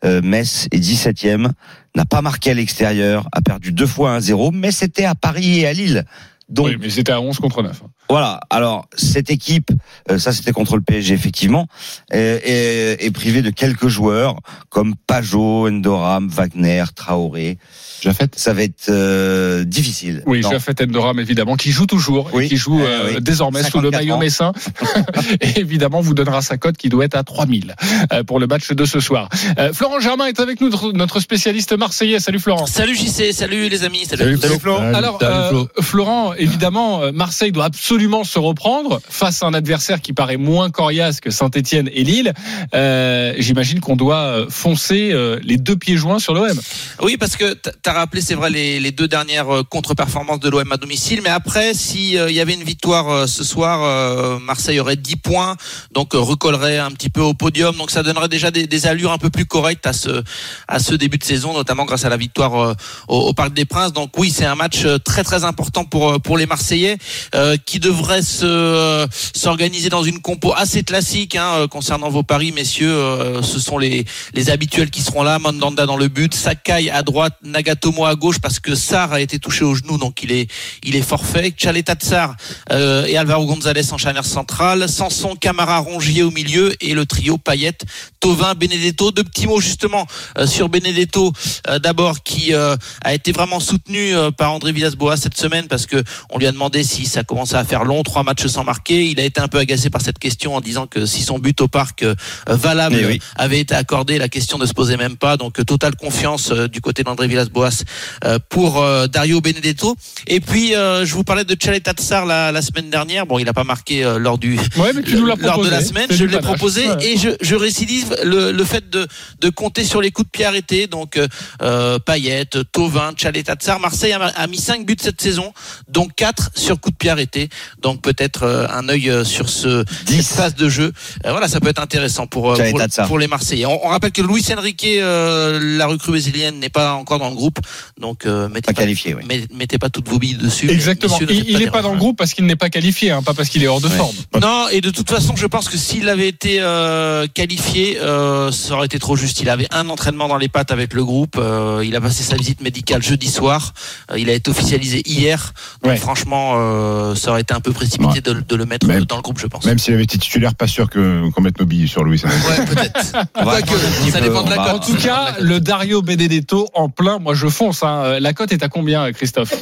Speaker 3: Euh, Metz est 17e, n'a pas marqué à l'extérieur, a perdu deux fois 1-0, mais c'était à Paris et à Lille. Donc
Speaker 1: Oui, mais c'était à 11 contre 9.
Speaker 3: voilà. Alors cette équipe, euh, ça c'était contre le PSG effectivement, est, est- est privée de quelques joueurs comme Pajot, Endoram, Wagner, Traoré.
Speaker 4: Jafet
Speaker 3: Ça va être euh, difficile.
Speaker 1: Oui,
Speaker 3: Non.
Speaker 1: Jafet Endoram, évidemment, qui joue toujours et
Speaker 3: Oui.
Speaker 1: qui joue
Speaker 3: Euh,
Speaker 1: euh,
Speaker 3: oui.
Speaker 1: désormais sous le
Speaker 3: 54
Speaker 1: maillot
Speaker 3: ans.
Speaker 1: messin. et évidemment, vous donnera sa cote qui doit être à 3000 euh, pour le match de ce soir. Euh, Florent Germain est avec nous, notre- spécialiste marseillais. Salut Florent.
Speaker 13: Salut JC, salut les amis, salut.
Speaker 1: Salut Flo. Alors,
Speaker 8: Salut,
Speaker 1: euh,
Speaker 8: Flo.
Speaker 1: Florent, évidemment, euh, Marseille doit absolument se reprendre face à un adversaire qui paraît moins coriace que Saint-Etienne et Lille. Euh, J'imagine qu'on doit euh, foncer euh, les deux pieds joints sur l'OM.
Speaker 13: Oui, parce que t'as rappelé, c'est vrai, les, deux dernières euh, contre-performances de l'OM à domicile, mais après, si euh, y avait une victoire euh, ce soir, Marseille aurait 10 points, donc recollerait un petit peu au podium, donc ça donnerait déjà des, allures un peu plus correctes à ce à ce début de saison, notamment grâce à la victoire au, Parc des Princes. Donc oui, c'est un match très très important pour pour les Marseillais qui devraient se s'organiser dans une compo assez classique hein, concernant vos paris, messieurs. Ce sont les les habituels qui seront là. Mandanda dans le but, Sakai à droite, Nagatomo à gauche parce que Sarr a été touché au genou, donc il est il est forfait. Chaleta Tsar euh, et Alvaro Gonzalez en charnière centrale, Sanson, Camara, Rongier au milieu et le trio Payet, Tovin, Benedetto. Deux petits mots justement euh, sur Benedetto euh, d'abord qui a été vraiment soutenu par André Villas-Boas cette semaine parce que on lui a demandé si ça commençait à faire long, trois matchs sans marquer. Il a été un peu agacé par cette question en disant que si son but au parc valable
Speaker 3: Eh oui.
Speaker 13: avait été accordé, la question ne se posait même pas. Donc totale confiance du côté d'André Villas-Boas euh, pour euh, Dario Benedetto. Et puis euh, je vous parlais de Chaleta Tsar la, la semaine dernière. Bon, il n'a pas marqué euh, lors du
Speaker 1: Ouais, mais tu nous l'as
Speaker 13: lors de la semaine. Je l'ai proposé
Speaker 1: Ouais.
Speaker 13: et je, je récidive le, le fait de, de compter sur les coups de pied arrêtés. Donc euh, Payet, Tovin, Chaleta Tsar. Marseille a, a mis 5 buts cette saison, dont 4 sur coups de pied arrêtés. Donc peut-être un œil sur ce cette phase de jeu. Euh, voilà, ça peut être intéressant pour, pour, les Marseillais. On, on rappelle que Luis Enrique, euh, la recrue brésilienne, n'est pas encore dans le groupe. Donc euh, mettez,
Speaker 3: Pas
Speaker 13: pas,
Speaker 3: qualifié, oui.
Speaker 13: met- mettez pas toutes vos billes dessus.
Speaker 1: Exactement.
Speaker 13: Messieurs,
Speaker 1: Il,
Speaker 13: faites
Speaker 1: il
Speaker 13: des
Speaker 1: est pas dans le groupe parce qu'il n'est pas qualifié, hein, pas parce qu'il est hors de forme.
Speaker 13: Non, et de toute façon, je pense que s'il avait été euh, qualifié, euh, ça aurait été trop juste. Il avait un entraînement dans les pattes avec le groupe. euh, il a passé sa visite médicale jeudi soir. euh, il a été officialisé hier. Donc
Speaker 1: Ouais.
Speaker 13: franchement, euh, ça aurait été un peu précipité de, de le mettre
Speaker 4: Même-
Speaker 13: dans le groupe, je pense.
Speaker 4: Même s'il avait été titulaire, pas sûr que qu'on mette nos billets sur Louis.
Speaker 13: Ouais, peut-être. Ça dépend de la
Speaker 3: on va-
Speaker 1: En tout cas, le Dario Benedetto en plein, moi je fonce. hein. La cote est à combien, Christophe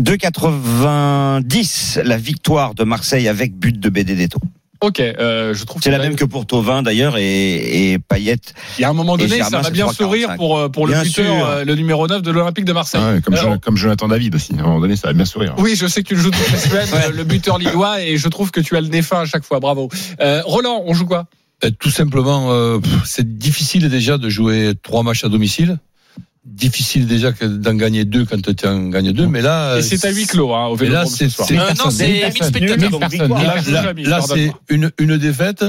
Speaker 3: 2,90 la victoire de Marseille avec but de Benedetto.
Speaker 1: Ok, euh, je trouve
Speaker 3: C'est la même que pour Tovin d'ailleurs et, et Payet.
Speaker 1: Il y a un moment donné,
Speaker 3: Germain,
Speaker 1: ça va bien
Speaker 3: 3,45.
Speaker 1: sourire pour, euh, pour le
Speaker 3: Bien
Speaker 1: buteur, euh, le numéro 9 de l'Olympique de Marseille.
Speaker 4: Ah ouais, comme,
Speaker 1: Euh,
Speaker 4: Jo- comme Jonathan David aussi. À un moment donné, ça va bien sourire.
Speaker 1: Oui, je sais que tu le joues toutes les semaines, euh, le buteur lillois, et je trouve que tu as le nez fin à chaque fois. Bravo. Euh, Roland, on joue quoi?
Speaker 8: Euh, Tout simplement, euh, c'est difficile déjà de jouer trois matchs à domicile. Difficile déjà que d'en gagner deux quand tu en gagnes deux, mais là,
Speaker 1: Et c'est à
Speaker 8: euh,
Speaker 1: huis clos hein, au
Speaker 8: Mais là,
Speaker 1: Vélodrome
Speaker 8: c'est
Speaker 1: ce soir.
Speaker 8: c'est-
Speaker 13: Euh, non, c'est 1000 spectateurs.
Speaker 1: Mille personnes.
Speaker 3: victoire.
Speaker 1: Là,
Speaker 8: là, là, là, c'est une, une défaite,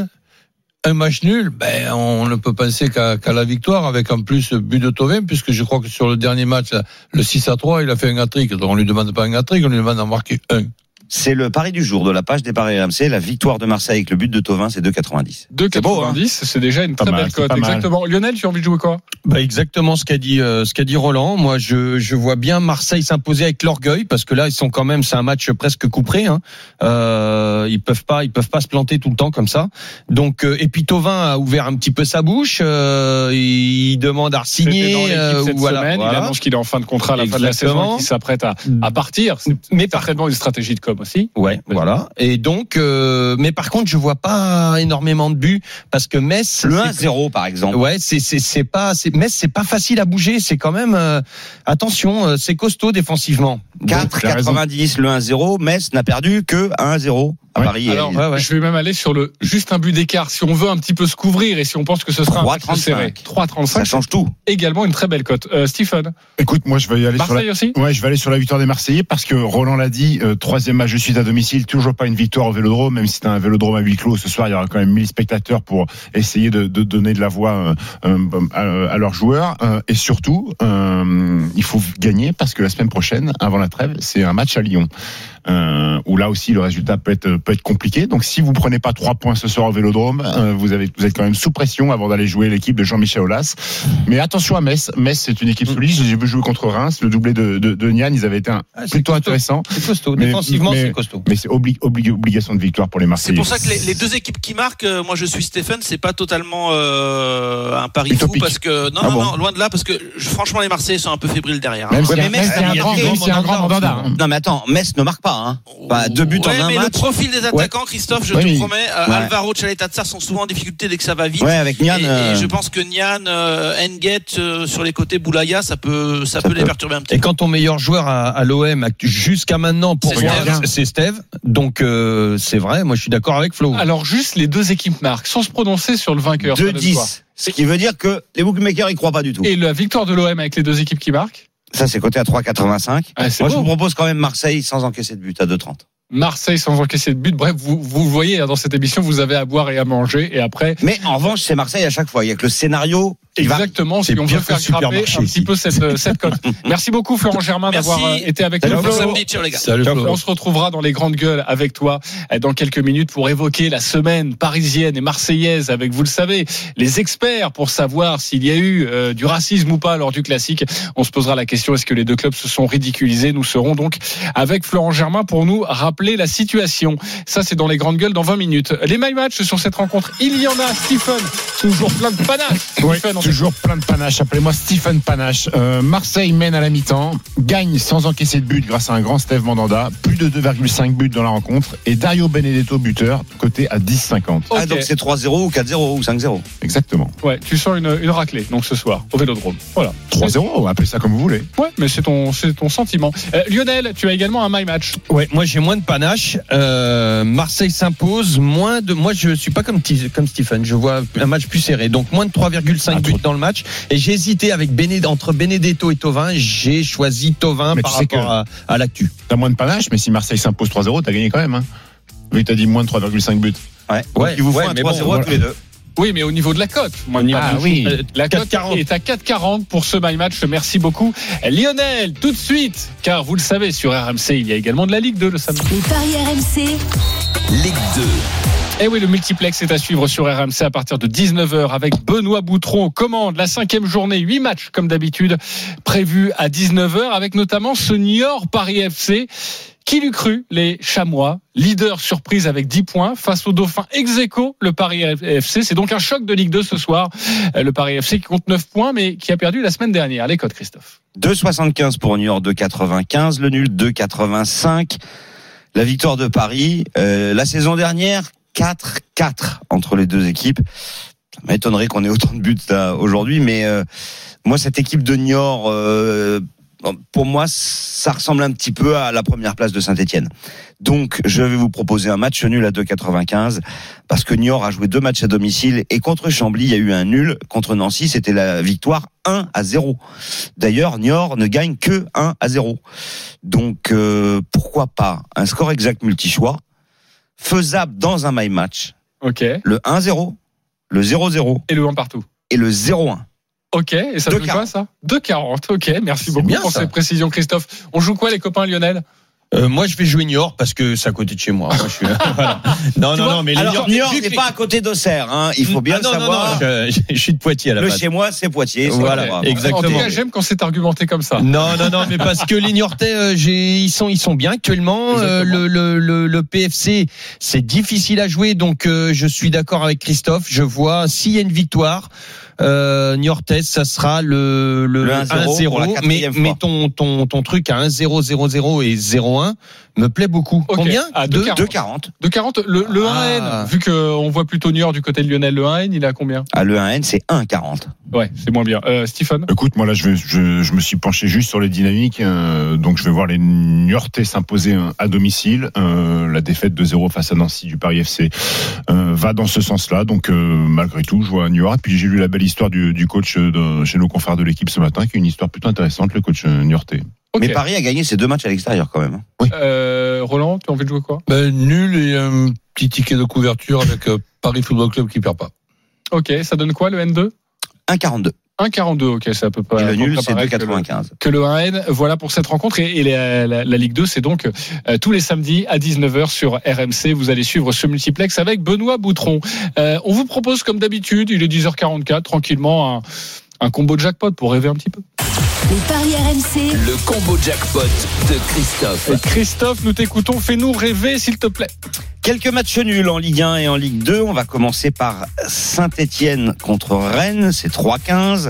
Speaker 8: un match nul. Ben, on ne peut penser qu'à qu'à la victoire avec en plus but de Tovin, puisque je crois que sur le dernier match, le 6 à 3, il a fait un hat-trick. Donc on lui demande pas un hat-trick, on lui demande d'en marquer un.
Speaker 3: C'est le pari du jour de la page des paris RMC. La victoire de Marseille avec le but de Tovin, c'est 2,90.
Speaker 1: 2,90, c'est déjà une
Speaker 4: Pas
Speaker 1: très
Speaker 4: mal,
Speaker 1: belle cote. Exactement. Lionel, tu as envie de jouer quoi?
Speaker 5: Bah exactement ce qu'a dit euh, ce qu'a dit Roland. Moi, je, je vois bien Marseille s'imposer avec l'orgueil parce que là, ils sont quand même, c'est un match presque couperé. Hein. Euh, ils peuvent pas, ils peuvent pas se planter tout le temps comme ça. Donc, euh, et puis Tovin a ouvert un petit peu sa bouche. Euh, il demande à signer.
Speaker 1: dans l'équipe cette
Speaker 5: voilà,
Speaker 1: semaine. Il annonce qu'il est en fin de contrat à la fin de la saison et qu'il s'apprête à, à partir.
Speaker 5: Mais
Speaker 1: certainement une stratégie de com aussi.
Speaker 5: Ouais, voilà. Et donc, euh, mais par contre, je vois pas énormément de buts parce que Metz.
Speaker 3: Le
Speaker 5: c'est-
Speaker 3: 1-0 par exemple.
Speaker 5: Ouais, c'est c'est c'est pas c'est Metz c'est pas facile à bouger, c'est quand même euh, attention, euh, c'est costaud défensivement. Donc,
Speaker 3: 4,90 le 1-0. Metz n'a perdu que 1-0 à
Speaker 4: Ouais.
Speaker 3: Paris.
Speaker 1: Alors,
Speaker 5: ouais, ouais.
Speaker 1: je vais même aller sur le juste un but d'écart. Si on veut un petit peu se couvrir et si on pense que ce sera un match
Speaker 3: 3,35.
Speaker 1: serré.
Speaker 3: Ça
Speaker 1: 3,35.
Speaker 3: change tout.
Speaker 1: Également une très belle cote. Euh, Stephen,
Speaker 4: Écoute, moi, je vais y aller sur la.
Speaker 1: Marseille aussi
Speaker 4: Ouais, je vais aller sur la victoire des Marseillais parce que Roland l'a dit, euh, troisième match de suite à domicile, toujours pas une victoire au Vélodrome, même si c'est un Vélodrome à huis clos. Ce soir, il y aura quand même 1000 spectateurs pour essayer de, de donner de la voix euh, euh, à, à leurs joueurs. Euh, et surtout, euh, il faut gagner parce que la semaine prochaine, avant la trêve, c'est un match à Lyon. Euh, où là aussi le résultat peut être peut être compliqué. Donc si vous prenez pas trois points ce soir au Vélodrome, euh, vous avez vous êtes quand même sous pression avant d'aller jouer l'équipe de Jean-Michel Aulas. Mais attention à Metz. Metz c'est une équipe solide. J'ai vu jouer contre Reims, le doublé de de, de Nian, ils avaient été un,
Speaker 5: Ah, c'est
Speaker 4: plutôt
Speaker 5: costaud.
Speaker 4: intéressant.
Speaker 5: C'est costaud.
Speaker 4: Mais-
Speaker 5: Défensivement, c'est costaud.
Speaker 4: Mais c'est obli obli- obligation de victoire pour les
Speaker 13: C'est
Speaker 4: Marseillais.
Speaker 13: pour ça que les, les deux équipes qui marquent, euh, moi je suis Stéphane, c'est pas totalement euh, un pari fou
Speaker 4: Utopique.
Speaker 13: parce que non
Speaker 4: Ah
Speaker 13: non
Speaker 4: bon
Speaker 13: non loin de là parce que je- franchement les Marseillais sont un peu fébriles derrière. hein.
Speaker 4: Même
Speaker 3: mais Metz,
Speaker 4: a un grand- grand.
Speaker 3: Non mais attends, Metz ne marque pas. Hein. Bah, deux buts en un
Speaker 13: mais
Speaker 3: match.
Speaker 13: le profil des attaquants, Christophe, je te promets, euh,
Speaker 3: Ouais.
Speaker 13: Alvaro, Chaleta Tsar sont souvent en difficulté dès que ça va vite.
Speaker 3: Ouais, avec Nian.
Speaker 13: et, et
Speaker 3: euh,
Speaker 13: je pense que Nian, euh, Enguet euh, sur les côtés, Boulaya, ça peut, ça,
Speaker 3: Ça
Speaker 13: peut, les perturber un petit
Speaker 5: Et
Speaker 13: peu.
Speaker 5: quand ton meilleur joueur à, à l'OM jusqu'à maintenant pour
Speaker 13: C'est
Speaker 5: moi,
Speaker 13: Steve.
Speaker 5: c'est Steve. Donc euh, c'est vrai, moi je suis d'accord avec Flo.
Speaker 1: Alors juste les deux équipes marquent sans se prononcer sur le vainqueur. ça donne quoi
Speaker 3: 2-10. Ce qui veut dire que les bookmakers y croient pas du tout.
Speaker 1: Et la victoire de l'OM avec les deux équipes qui marquent
Speaker 3: Ça c'est coté à 3,85.
Speaker 1: Ah,
Speaker 3: Moi je vous propose quand même Marseille sans encaisser de but à 2,30.
Speaker 1: Marseille sans encaisser de but. Bref, vous, vous voyez, hein, dans cette émission, vous avez à boire et à manger. Et après,
Speaker 3: Mais en revanche, c'est Marseille à chaque fois. Il y a que le scénario
Speaker 1: exactement si on veut faire grimper un petit peu cette, euh, cette cote. Merci beaucoup Florent Germain d'avoir euh, été avec
Speaker 3: Salut,
Speaker 1: nous. On se retrouvera dans les grandes gueules avec toi euh, dans quelques minutes pour évoquer la semaine parisienne et marseillaise avec, vous le savez, les experts pour savoir s'il y a eu euh, du racisme ou pas lors du classique. On se posera la question est-ce que les deux clubs se sont ridiculisés? Nous serons donc avec Florent Germain pour nous rappeler la situation. Ça, c'est dans les grandes gueules dans 20 minutes. Les my match sur cette rencontre, il y en a. Stephen, toujours plein de panache.
Speaker 4: Oui,
Speaker 1: Stephen, on
Speaker 4: toujours plein de panache. Appelez-moi Stephen Panache. Euh, Marseille mène à la mi-temps, gagne sans encaisser de but grâce à un grand Steve Mandanda. Plus de 2,5 buts dans la rencontre. Et Dario Benedetto, buteur, côté à 10,50.
Speaker 3: Ah, donc c'est 3-0 ou 4-0 ou 5-0.
Speaker 4: Exactement.
Speaker 1: Ouais, tu sens une, une raclée donc ce soir au Vélodrome. Voilà.
Speaker 4: 3-0, appelez ça comme vous voulez.
Speaker 1: Ouais, mais c'est ton, c'est ton sentiment. Euh, Lionel, tu as également un my match.
Speaker 5: Ouais, moi j'ai moins de panache. Euh, Marseille s'impose, moins de. Moi je suis pas comme, comme Stephen, je vois un match plus serré. Donc moins de 3,5
Speaker 4: Ah,
Speaker 5: buts. Dans le match. Et j'ai hésité avec Béné- entre Benedetto et Tovin. J'ai choisi Tovin
Speaker 4: Mais
Speaker 5: par rapport à, à l'actu.
Speaker 4: T'as moins de panache, mais si Marseille s'impose 3-0, t'as gagné quand même. Hein. Oui, t'as dit moins de 3,5 buts.
Speaker 3: Ouais.
Speaker 5: Ouais,
Speaker 3: il vous faut
Speaker 5: ouais,
Speaker 3: un 3-0
Speaker 5: mais bon,
Speaker 4: voilà.
Speaker 3: tous les deux.
Speaker 1: Oui, mais au niveau de la cote.
Speaker 4: Ah oui.
Speaker 1: Euh, La cote
Speaker 5: 4,40.
Speaker 1: est à 4,40 pour ce my match. Merci beaucoup. Lionel, tout de suite, car vous le savez, sur RMC, il y a également de la Ligue 2 le samedi.
Speaker 2: Les paris RMC,
Speaker 6: Ligue 2.
Speaker 1: Et oui, le multiplex est à suivre sur RMC à partir de 19h avec Benoît Boutron aux commandes. La cinquième journée, 8 matchs comme d'habitude prévus à 19h avec notamment ce Niort Paris FC. Qui l'eût cru Les Chamois, leader surprise avec 10 points face au Dauphin ex le Paris FC. C'est donc un choc de Ligue 2 ce soir. Le Paris FC qui compte 9 points mais qui a perdu la semaine dernière. Les codes, Christophe.
Speaker 3: 2,75 pour York, 2,95. Le nul, 2,85. La victoire de Paris. euh, la saison dernière, 4-4 entre les deux équipes. Ça m'étonnerait qu'on ait autant de buts aujourd'hui, mais euh, moi, cette équipe de Niort, euh, pour moi, ça ressemble un petit peu à la première place de Saint-Etienne. Donc, je vais vous proposer un match nul à 2,95 parce que Niort a joué deux matchs à domicile et contre Chambly, il y a eu un nul. Contre Nancy, c'était la victoire 1 à 0. D'ailleurs, Niort ne gagne que 1 à 0. Donc, euh, pourquoi pas un score exact multi-choix, faisable dans un my match,
Speaker 1: Ok.
Speaker 3: le 1-0, le 0-0
Speaker 1: Et le 1 partout.
Speaker 3: et le 0-1.
Speaker 1: Ok, et ça donne quoi ça? 2,40. Ok, merci beaucoup
Speaker 5: bien,
Speaker 1: pour
Speaker 5: ça.
Speaker 1: ces précisions, Christophe. On joue quoi, les copains Lionel?
Speaker 5: Euh, moi je vais jouer Niort parce que c'est à côté de chez moi. Moi, je suis, voilà. Non,
Speaker 1: Tu
Speaker 5: non,
Speaker 1: vois
Speaker 5: non, mais les
Speaker 3: Alors,
Speaker 5: Niort-
Speaker 3: n'est
Speaker 5: que-
Speaker 3: pas à côté d'Auxerre, hein. il faut bien
Speaker 5: Ah, non,
Speaker 3: le
Speaker 5: non,
Speaker 3: savoir.
Speaker 5: non, je, je suis de Poitiers à la
Speaker 3: Le chez moi, c'est Poitiers. c'est
Speaker 5: Voilà, exactement.
Speaker 1: En tout cas, j'aime quand c'est argumenté comme ça.
Speaker 5: Non, non, non, mais parce que les Niortais, euh, j'ai- ils sont, ils sont bien actuellement. Euh, le, le, le, le PFC, c'est difficile à jouer, donc euh, je suis d'accord avec Christophe. Je vois s'il y a une victoire. Euh, Niortais, ça sera le, le,
Speaker 3: Le 1-0 pour la
Speaker 5: 1-0, mais, mais ton, ton, ton truc à 1-0, 0-0 et 0-1 me plaît beaucoup. Combien
Speaker 1: À
Speaker 5: Deux
Speaker 1: 2,40.
Speaker 3: 2,40.
Speaker 1: De 40, le, le
Speaker 5: Ah.
Speaker 1: 1N, vu qu'on voit plutôt Niort du côté de Lionel, le 1N, il est à combien
Speaker 3: Ah, le 1N, c'est 1,40.
Speaker 1: Ouais, c'est moins bien. Euh, Stephen
Speaker 4: Écoute, moi là, je, vais, je, je me suis penché juste sur les dynamiques. euh, donc, je vais voir les Niortais s'imposer euh, à domicile. Euh, la défaite de 0 face à Nancy du Paris FC euh, va dans ce sens-là. Donc, euh, malgré tout, je vois Niort. Et puis, j'ai lu la belle histoire du, du coach de, chez nos confrères de l'équipe ce matin, qui est une histoire plutôt intéressante, le coach Niortais.
Speaker 3: Mais Paris a gagné ses deux matchs à l'extérieur quand même. hein.
Speaker 1: Euh, Roland, tu as envie de jouer quoi?
Speaker 8: Ben, nul et un petit ticket de couverture avec euh, Paris Football Club qui perd pas.
Speaker 1: Ok, ça donne quoi le N2
Speaker 3: 1,42.
Speaker 1: 1,42, ok, c'est à peu près.
Speaker 3: Et le nul, c'est
Speaker 1: pareil que le-
Speaker 3: 2,95.
Speaker 1: que le 1N. Voilà pour cette rencontre. Et, et la, la- la Ligue 2, c'est donc euh, tous les samedis à 19h sur RMC. Vous allez suivre ce multiplex avec Benoît Boutron. Euh, on vous propose, comme d'habitude, il est 10h44, tranquillement, un, un combo de jackpot pour rêver un petit peu.
Speaker 2: Les paris RMC,
Speaker 6: Le combo jackpot de Christophe.
Speaker 1: Et Christophe, nous t'écoutons. Fais-nous rêver, s'il te plaît.
Speaker 3: Quelques matchs nuls en Ligue 1 et en Ligue 2. On va commencer par Saint-Étienne contre Rennes, c'est 3,15.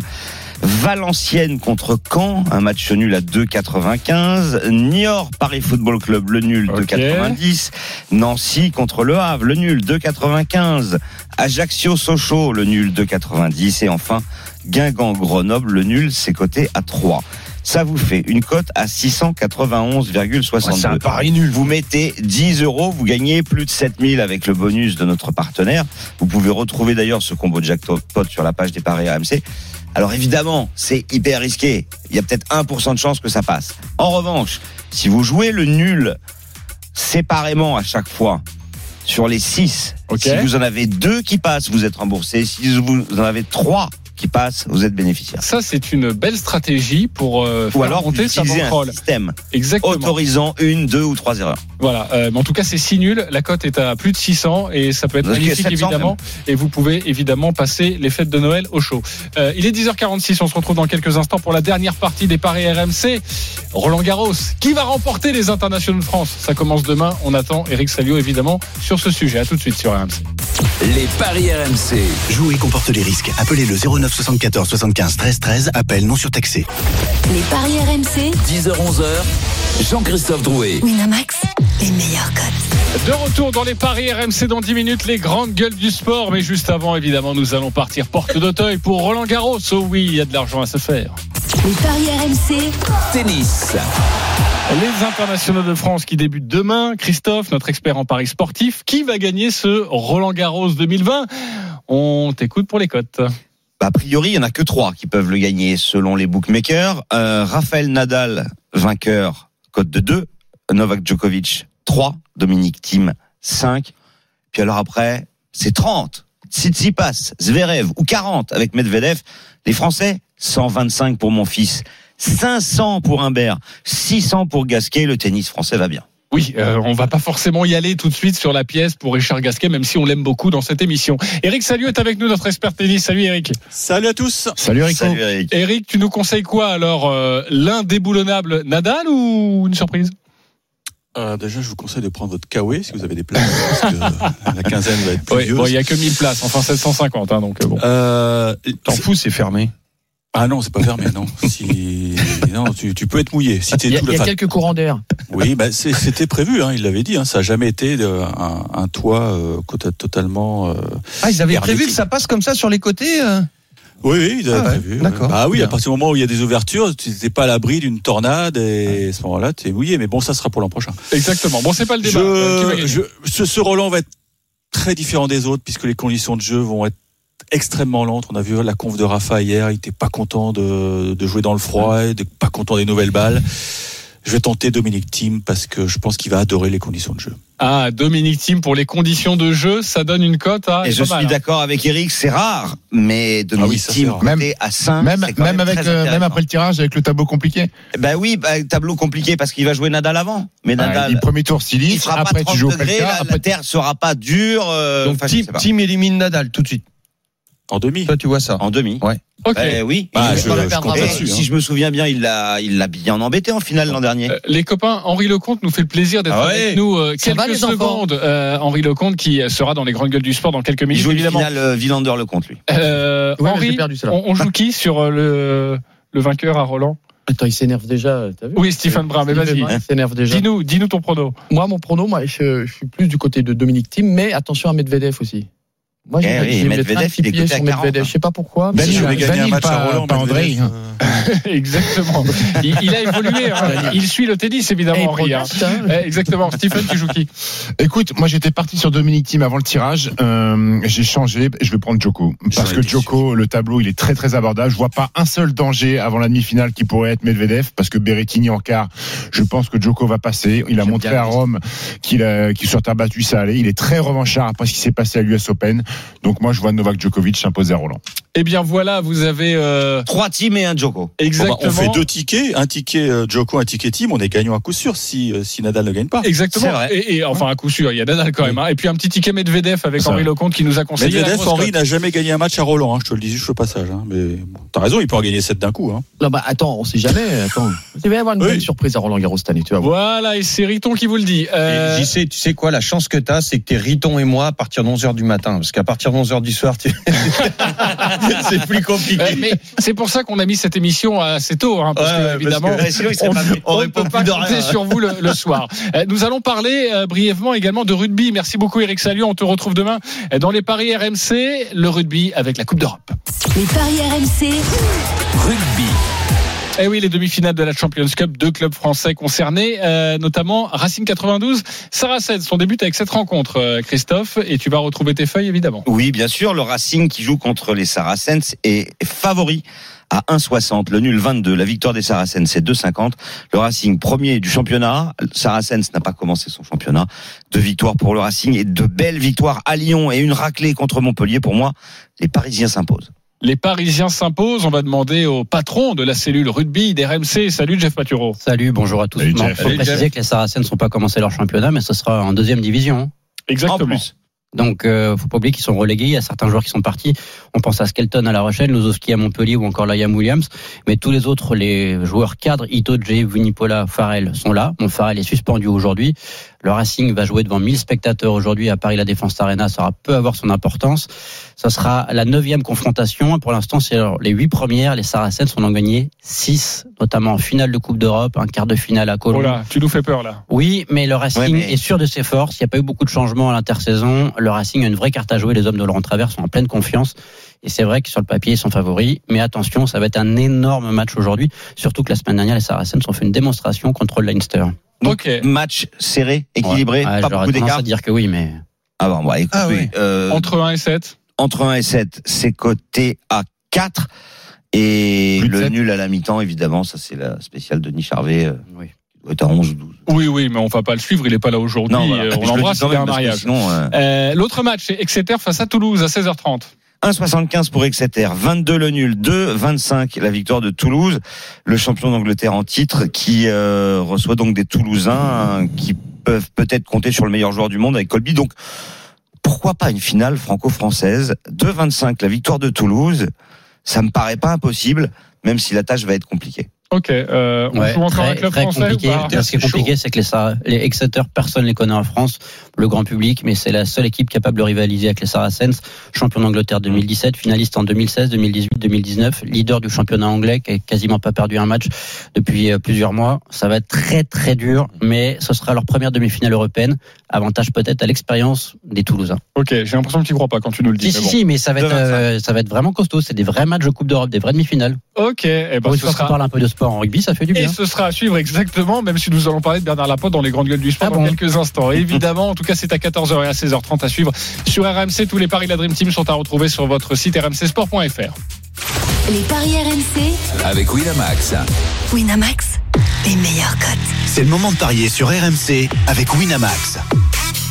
Speaker 3: Valenciennes contre Caen, un match nul à 2,95. Niort Paris Football Club, le nul
Speaker 1: Ok.
Speaker 3: 2,90. Nancy contre Le Havre, le nul 2,95. Ajaccio Sochaux, le nul 2,90. Et enfin, Guingamp Grenoble, le nul, c'est coté à 3. Ça vous fait une cote à 691,62.
Speaker 5: c'est un pari nul.
Speaker 3: Vous mettez 10 euros, vous gagnez plus de 7000 avec le bonus de notre partenaire. Vous pouvez retrouver d'ailleurs ce combo de jackpot sur la page des paris RMC. Alors évidemment, c'est hyper risqué. Il y a peut-être 1% de chance que ça passe. En revanche, si vous jouez le nul séparément à chaque fois sur les 6,
Speaker 1: Ok.
Speaker 3: si vous en avez deux qui passent, vous êtes remboursé. Si vous en avez trois qui passe, vous êtes bénéficiaire.
Speaker 1: Ça, c'est une belle stratégie pour euh,
Speaker 3: Ou
Speaker 1: faire
Speaker 3: alors,
Speaker 1: monter sa bankroll.
Speaker 3: système
Speaker 1: Exactement.
Speaker 3: autorisant une, deux ou trois erreurs.
Speaker 1: Voilà. Euh, mais en tout cas, c'est si nul. La cote est à plus de 600 et ça peut être
Speaker 3: Ok,
Speaker 1: magnifique
Speaker 3: 700
Speaker 1: évidemment. Et vous pouvez évidemment passer les fêtes de Noël au chaud. Euh, il est 10h46. On se retrouve dans quelques instants pour la dernière partie des paris RMC. Roland Garros. Qui va remporter les internationaux de France? Ça commence demain. On attend Eric Salio évidemment sur ce sujet. À tout de suite sur RMC.
Speaker 6: Les paris RMC.
Speaker 12: Jouer comporte les risques. Appelez le 09 74 75 13 13. Appel non surtaxé.
Speaker 2: Les paris RMC.
Speaker 6: 10h-11h. Jean-Christophe Drouet.
Speaker 2: Winamax, les meilleurs cotes.
Speaker 1: De retour dans les paris RMC dans 10 minutes, les grandes gueules du sport. Mais juste avant, évidemment, nous allons partir porte d'Auteuil pour Roland Garros. Oh oui, il y a de l'argent à se faire.
Speaker 2: Les paris RMC.
Speaker 6: Tennis.
Speaker 1: Les internationaux de France qui débutent demain. Christophe, notre expert en paris sportif, qui va gagner ce Roland Garros 2020 On t'écoute pour les cotes.
Speaker 3: Bah, a priori, il n'y en a que trois qui peuvent le gagner selon les bookmakers. Euh, Raphaël Nadal, vainqueur, cote de 2. Novak Djokovic, 3. Dominique Thiem, 5. Puis alors après, c'est 30. Tsitsipas, Zverev ou 40 avec Medvedev. Les Français, 125 pour mon fils. 500 pour Humbert, 600 pour Gasquet. Le tennis français va bien.
Speaker 1: Oui, euh, on va pas forcément y aller tout de suite sur la pièce pour Richard Gasquet, même si on l'aime beaucoup dans cette émission. Eric Salut est avec nous, notre expert tennis. Salut Eric.
Speaker 14: Salut à tous.
Speaker 4: Salut Rico.
Speaker 3: Salut Eric.
Speaker 1: Eric, tu nous conseilles quoi alors euh, L'indéboulonnable Nadal ou une surprise?
Speaker 14: Euh, déjà, je vous conseille de prendre votre Kawe si vous avez des places, parce que la quinzaine va être
Speaker 1: bon, il y a que 1000 places, enfin 750, hein, donc euh, bon.
Speaker 14: Euh,
Speaker 5: T'en fous, c'est fermé.
Speaker 14: Ah non, c'est pas fermé, non. Si, non, tu, tu peux être mouillé. Si t'es
Speaker 15: Il y a,
Speaker 14: tout
Speaker 15: y a quelques courants d'air.
Speaker 14: Oui, bah, c'était prévu, hein, il l'avait dit. Hein, ça a jamais été euh, un, un toit euh, côté- totalement. euh,
Speaker 5: Ah, ils avaient
Speaker 14: hermétique.
Speaker 5: prévu que ça passe comme ça sur les côtés euh
Speaker 14: Oui, oui, ils avaient
Speaker 5: Ah ouais,
Speaker 14: prévu.
Speaker 5: d'accord.
Speaker 14: Ah oui, à partir du moment où il y a des ouvertures, tu n'es pas à l'abri d'une tornade et à ce moment-là, tu es mouillé. Mais bon, ça sera pour l'an prochain.
Speaker 1: Exactement. Bon, c'est pas le débat.
Speaker 14: Je, je- ce, ce Roland va être très différent des autres puisque les conditions de jeu vont être extrêmement lentes. On a vu la conf de Rafa hier, il était pas content de, de jouer dans le froid, et de pas content des nouvelles balles. Je vais tenter Dominique Thiem parce que je pense qu'il va adorer les conditions de jeu.
Speaker 1: Ah, Dominique Thiem pour les conditions de jeu, ça donne une cote à.
Speaker 3: Et je suis d'accord avec Eric, c'est rare, mais Dominique
Speaker 14: Ah oui,
Speaker 3: Thiem, côté à 5,
Speaker 4: Même, même, avec, euh, même après le tirage, avec le tableau compliqué.
Speaker 3: Ben oui, bah, tableau compliqué parce qu'il va jouer Nadal avant. Mais
Speaker 4: Ouais,
Speaker 3: Nadal,
Speaker 4: le premier tour
Speaker 3: il fera
Speaker 4: après
Speaker 3: pas
Speaker 4: tu
Speaker 3: 30
Speaker 4: joues au
Speaker 3: degrés,
Speaker 4: Pelka,
Speaker 3: la,
Speaker 4: après
Speaker 3: la terre sera pas dure. euh,
Speaker 5: Donc, team élimine Nadal tout de suite.
Speaker 14: En demi.
Speaker 5: Toi, tu vois ça.
Speaker 3: En demi.
Speaker 5: Ouais.
Speaker 1: Ok.
Speaker 3: Ben oui.
Speaker 14: Bah,
Speaker 3: Il-
Speaker 14: je, je
Speaker 3: si
Speaker 14: hein.
Speaker 3: je me souviens bien, il l'a, il l'a bien embêté en finale l'an dernier.
Speaker 1: Euh, Les copains, Henri Lecomte nous fait le plaisir d'être
Speaker 5: Ah ouais.
Speaker 1: avec nous euh,
Speaker 15: va,
Speaker 1: quelques
Speaker 15: enfants
Speaker 1: secondes. Euh, Henri Lecomte qui sera dans les grandes gueules du sport dans quelques
Speaker 3: Il
Speaker 1: minutes,
Speaker 3: joue une
Speaker 1: évidemment.
Speaker 3: finale euh, Villander le compte lui.
Speaker 1: Euh,
Speaker 15: Ouais,
Speaker 1: Henri,
Speaker 15: perdu
Speaker 1: on, on joue qui sur euh, le, le vainqueur à Roland?
Speaker 15: Attends, il s'énerve déjà, t'as vu?
Speaker 1: Oui, Stephen Brun, mais vas-y.
Speaker 15: Il s'énerve déjà.
Speaker 1: Dis-nous, dis-nous ton prono.
Speaker 15: Moi, mon prono, moi, je, je suis plus du côté de Dominique Thiem, mais attention à Medvedev aussi. Moi,
Speaker 3: Eh
Speaker 15: j'ai
Speaker 3: oui,
Speaker 15: je vais
Speaker 3: Medvedev, il est coté à
Speaker 15: sur
Speaker 3: 40,
Speaker 15: Medvedev.
Speaker 3: hein.
Speaker 15: Je sais pas pourquoi.
Speaker 14: Si
Speaker 15: j'ai-
Speaker 14: j'avais gagné un match
Speaker 4: pas-
Speaker 14: à Roland,
Speaker 4: pas
Speaker 14: euh,
Speaker 1: Exactement. Il, il a évolué. hein. Il suit le tennis, évidemment, Henri. hein.
Speaker 15: hein.
Speaker 1: Eh, Exactement. Stephen, tu joues qui?
Speaker 4: Écoute, moi j'étais parti sur Dominique Thiem avant le tirage. Euh, j'ai changé, je vais prendre Joko. Parce que Joko, le tableau, il est très très abordable. Je vois pas un seul danger avant la demi-finale qui pourrait être Medvedev. Parce que Berrettini en quart, je pense que Joko va passer. Il a montré à. Rome qu'il qu'il sur terre battue ça allait. Il est très revanchard après ce qui s'est passé à l'US Open. Donc moi je vois Novak Djokovic s'imposer à Roland.
Speaker 1: Eh bien, voilà, vous avez euh,
Speaker 3: Trois teams et un Joko.
Speaker 14: Bon, bah,
Speaker 1: exactement.
Speaker 14: on fait deux tickets, un ticket euh, Joko, un ticket Team, on est gagnant à coup sûr si, euh, si Nadal ne gagne pas.
Speaker 1: Exactement.
Speaker 3: Vrai.
Speaker 1: Et, et enfin, à coup sûr, il y a Nadal quand même. hein. Et puis un petit ticket Medvedev avec. Henri Lecomte qui nous a conseillé.
Speaker 14: Medvedev, Henri n'a jamais gagné un match à Roland, hein, je te le dis juste au passage. Hein, mais bon, t'as raison, il peut en gagner 7 d'un coup. Hein.
Speaker 15: Non, bah, attends, on sait jamais. Attends. Il va y avoir une
Speaker 14: Oui.
Speaker 15: belle surprise à Roland Garros cette année, tu vas voir.
Speaker 1: Voilà, et c'est Riton qui vous le dit. Euh,
Speaker 5: Et JC, tu sais quoi, la chance que t'as, c'est que t'es Riton et moi à partir de 11h du matin. Parce qu'à partir de 11h du soir, tu- c'est plus compliqué.
Speaker 1: mais c'est pour ça qu'on a mis cette émission assez tôt, hein, parce
Speaker 5: Ouais,
Speaker 1: que
Speaker 5: parce
Speaker 1: évidemment,
Speaker 5: que-
Speaker 1: on ne peut pas compter
Speaker 5: rien.
Speaker 1: sur vous le, le soir. Euh, Nous allons parler euh, brièvement également de rugby. Merci beaucoup Eric Salut. On te retrouve demain euh, dans les paris RMC, le rugby avec la Coupe d'Europe.
Speaker 2: Les paris RMC.
Speaker 6: Rugby.
Speaker 1: Eh oui, les demi-finales de la Champions Cup, deux clubs français concernés, euh, notamment Racing 92, Saracens. Son début avec cette rencontre, euh, Christophe, et tu vas retrouver tes feuilles évidemment.
Speaker 3: Oui, bien sûr, le Racing qui joue contre les Saracens est favori à 1,60. Le nul 22. La victoire des Saracens, c'est 2,50. Le Racing premier du championnat. Saracens n'a pas commencé son championnat. Deux victoires pour le Racing et de belles victoires à Lyon et une raclée contre Montpellier. Pour moi, les Parisiens s'imposent.
Speaker 1: Les Parisiens s'imposent. On va demander au patron de la cellule rugby d'RMC. Salut Jeff Paturo.
Speaker 16: Salut, bonjour à tous. Il faut
Speaker 1: Salut,
Speaker 16: préciser
Speaker 1: Jeff.
Speaker 16: que les Saracens ne sont pas commencé leur championnat, mais ce sera en deuxième division.
Speaker 1: Exactement.
Speaker 16: Donc, euh, faut pas oublier qu'ils sont relégués. Il y a certains joueurs qui sont partis. On pense à Skelton à La Rochelle, Lozowski à Montpellier ou encore Liam Williams. Mais tous les autres, les joueurs cadres, Ito, Jay, Vunipola, Farrell sont là. Bon, Farrell est suspendu aujourd'hui. Le Racing va jouer devant 1000 spectateurs aujourd'hui à Paris La Défense Arena. Ça aura peu avoir son importance. Ça sera la neuvième confrontation. Pour l'instant, c'est les huit premières. Les Saracens en ont gagné six, notamment en finale de Coupe d'Europe, un quart de finale à Cologne.
Speaker 1: Oh là, tu nous fais peur là.
Speaker 16: Oui, mais le Racing
Speaker 1: Ouais, mais-
Speaker 16: est sûr de ses forces. Il n'y a pas eu beaucoup de changements à l'intersaison. Le Racing a une vraie carte à jouer. Les hommes de Laurent Travers sont en pleine confiance. Et c'est vrai que sur le papier, ils sont favoris. Mais attention, ça va être un énorme match aujourd'hui. Surtout que la semaine dernière, les Saracens ont fait une démonstration contre le Leinster.
Speaker 3: Donc, match serré, équilibré,
Speaker 16: Ouais,
Speaker 3: pas beaucoup d'écart.
Speaker 16: dire que oui, mais.
Speaker 3: Ah bon, bah, écoute,
Speaker 16: Ah
Speaker 3: oui, euh,
Speaker 1: Entre 1 et 7
Speaker 3: Entre 1 et 7, c'est coté à 4. Et le nul à la mi-temps, évidemment, ça c'est la spéciale de Charvet. Euh,
Speaker 16: oui.
Speaker 3: qui doit être à 11 ou 12.
Speaker 1: Oui, oui, mais on va pas le suivre. Il est pas là aujourd'hui.
Speaker 3: Non, voilà.
Speaker 1: Euh, On
Speaker 3: le
Speaker 1: l'embrasse. C'était
Speaker 3: même,
Speaker 1: un mariage.
Speaker 3: euh,
Speaker 1: Euh, L'autre match, c'est Exeter face à Toulouse à 16h30.
Speaker 3: 1,75 pour Exeter, 22 le nul, 2, 25 la victoire de Toulouse, le champion d'Angleterre en titre, qui euh, reçoit donc des Toulousains hein, qui peuvent peut-être compter sur le meilleur joueur du monde avec Colby. Donc pourquoi pas une finale franco-française 2,25 la victoire de Toulouse, ça me paraît pas impossible, même si la tâche va être compliquée.
Speaker 1: Ok. Euh, on
Speaker 16: Ouais,
Speaker 1: joue
Speaker 16: très,
Speaker 1: un club
Speaker 16: très
Speaker 1: français
Speaker 16: compliqué.
Speaker 1: ou pas
Speaker 16: Ce qui est compliqué, c'est que les, les Exeter, personne ne les connaît en France, le grand public, mais c'est la seule équipe capable de rivaliser avec les Saracens, champion d'Angleterre 2017, finaliste en 2016, 2018, 2019, leader du championnat anglais, qui a quasiment pas perdu un match depuis euh, plusieurs mois. Ça va être très très dur, mais ce sera leur première demi-finale européenne. Avantage peut-être à l'expérience des Toulousains.
Speaker 1: Ok, j'ai l'impression que tu crois pas quand tu nous le dis.
Speaker 16: Si,
Speaker 1: mais
Speaker 16: si,
Speaker 1: bon.
Speaker 16: si, mais ça va être, euh, ça va être vraiment costaud. C'est des vrais matchs de Coupe d'Europe, des vraies demi-finales.
Speaker 1: Ok, eh ben, ce sera-
Speaker 16: parle un peu de sport en rugby, ça fait du
Speaker 1: Et
Speaker 16: bien.
Speaker 1: ce sera à suivre exactement, même si nous allons parler de Bernard Laporte dans les grandes gueules du sport
Speaker 16: Ah
Speaker 1: dans
Speaker 16: bon
Speaker 1: quelques instants. Et évidemment, en tout cas, c'est à 14h et à 16h30 à suivre sur RMC. Tous les paris de la Dream Team sont à retrouver sur votre site rmcsport.fr.
Speaker 2: Les paris RMC,
Speaker 6: Avec Winamax.
Speaker 2: Winamax, les meilleurs cotes.
Speaker 12: C'est le moment de parier sur RMC avec Winamax.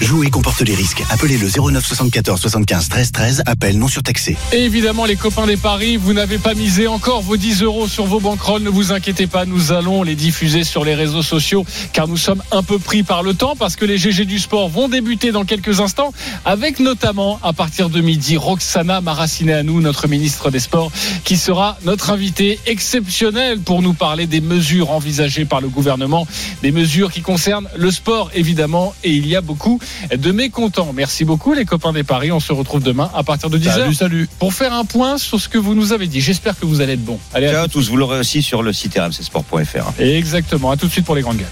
Speaker 12: Jouer comporte les risques. Appelez le 09 74 75 13 13. Appel non surtaxé.
Speaker 1: Et évidemment, les copains des paris, vous n'avez pas misé encore vos 10 euros sur vos banquerolles. Ne vous inquiétez pas, nous allons les diffuser sur les réseaux sociaux car nous sommes un peu pris par le temps parce que les GG du sport vont débuter dans quelques instants avec notamment à partir de midi Roxana Maracineanu, notre ministre des Sports, qui sera notre invité exceptionnel pour nous parler des mesures envisagées par le gouvernement, des mesures qui concernent le sport évidemment et il y a beaucoup de mécontents. Merci beaucoup les copains des paris. On se retrouve demain à partir de 10h.
Speaker 8: Salut, salut.
Speaker 1: Pour faire un point sur ce que vous nous avez dit. J'espère que vous allez être bon. Allez,
Speaker 3: Ciao à tous, vous l'aurez aussi sur le site rmcsport.fr.
Speaker 1: Exactement. À tout de suite pour les grandes gueules.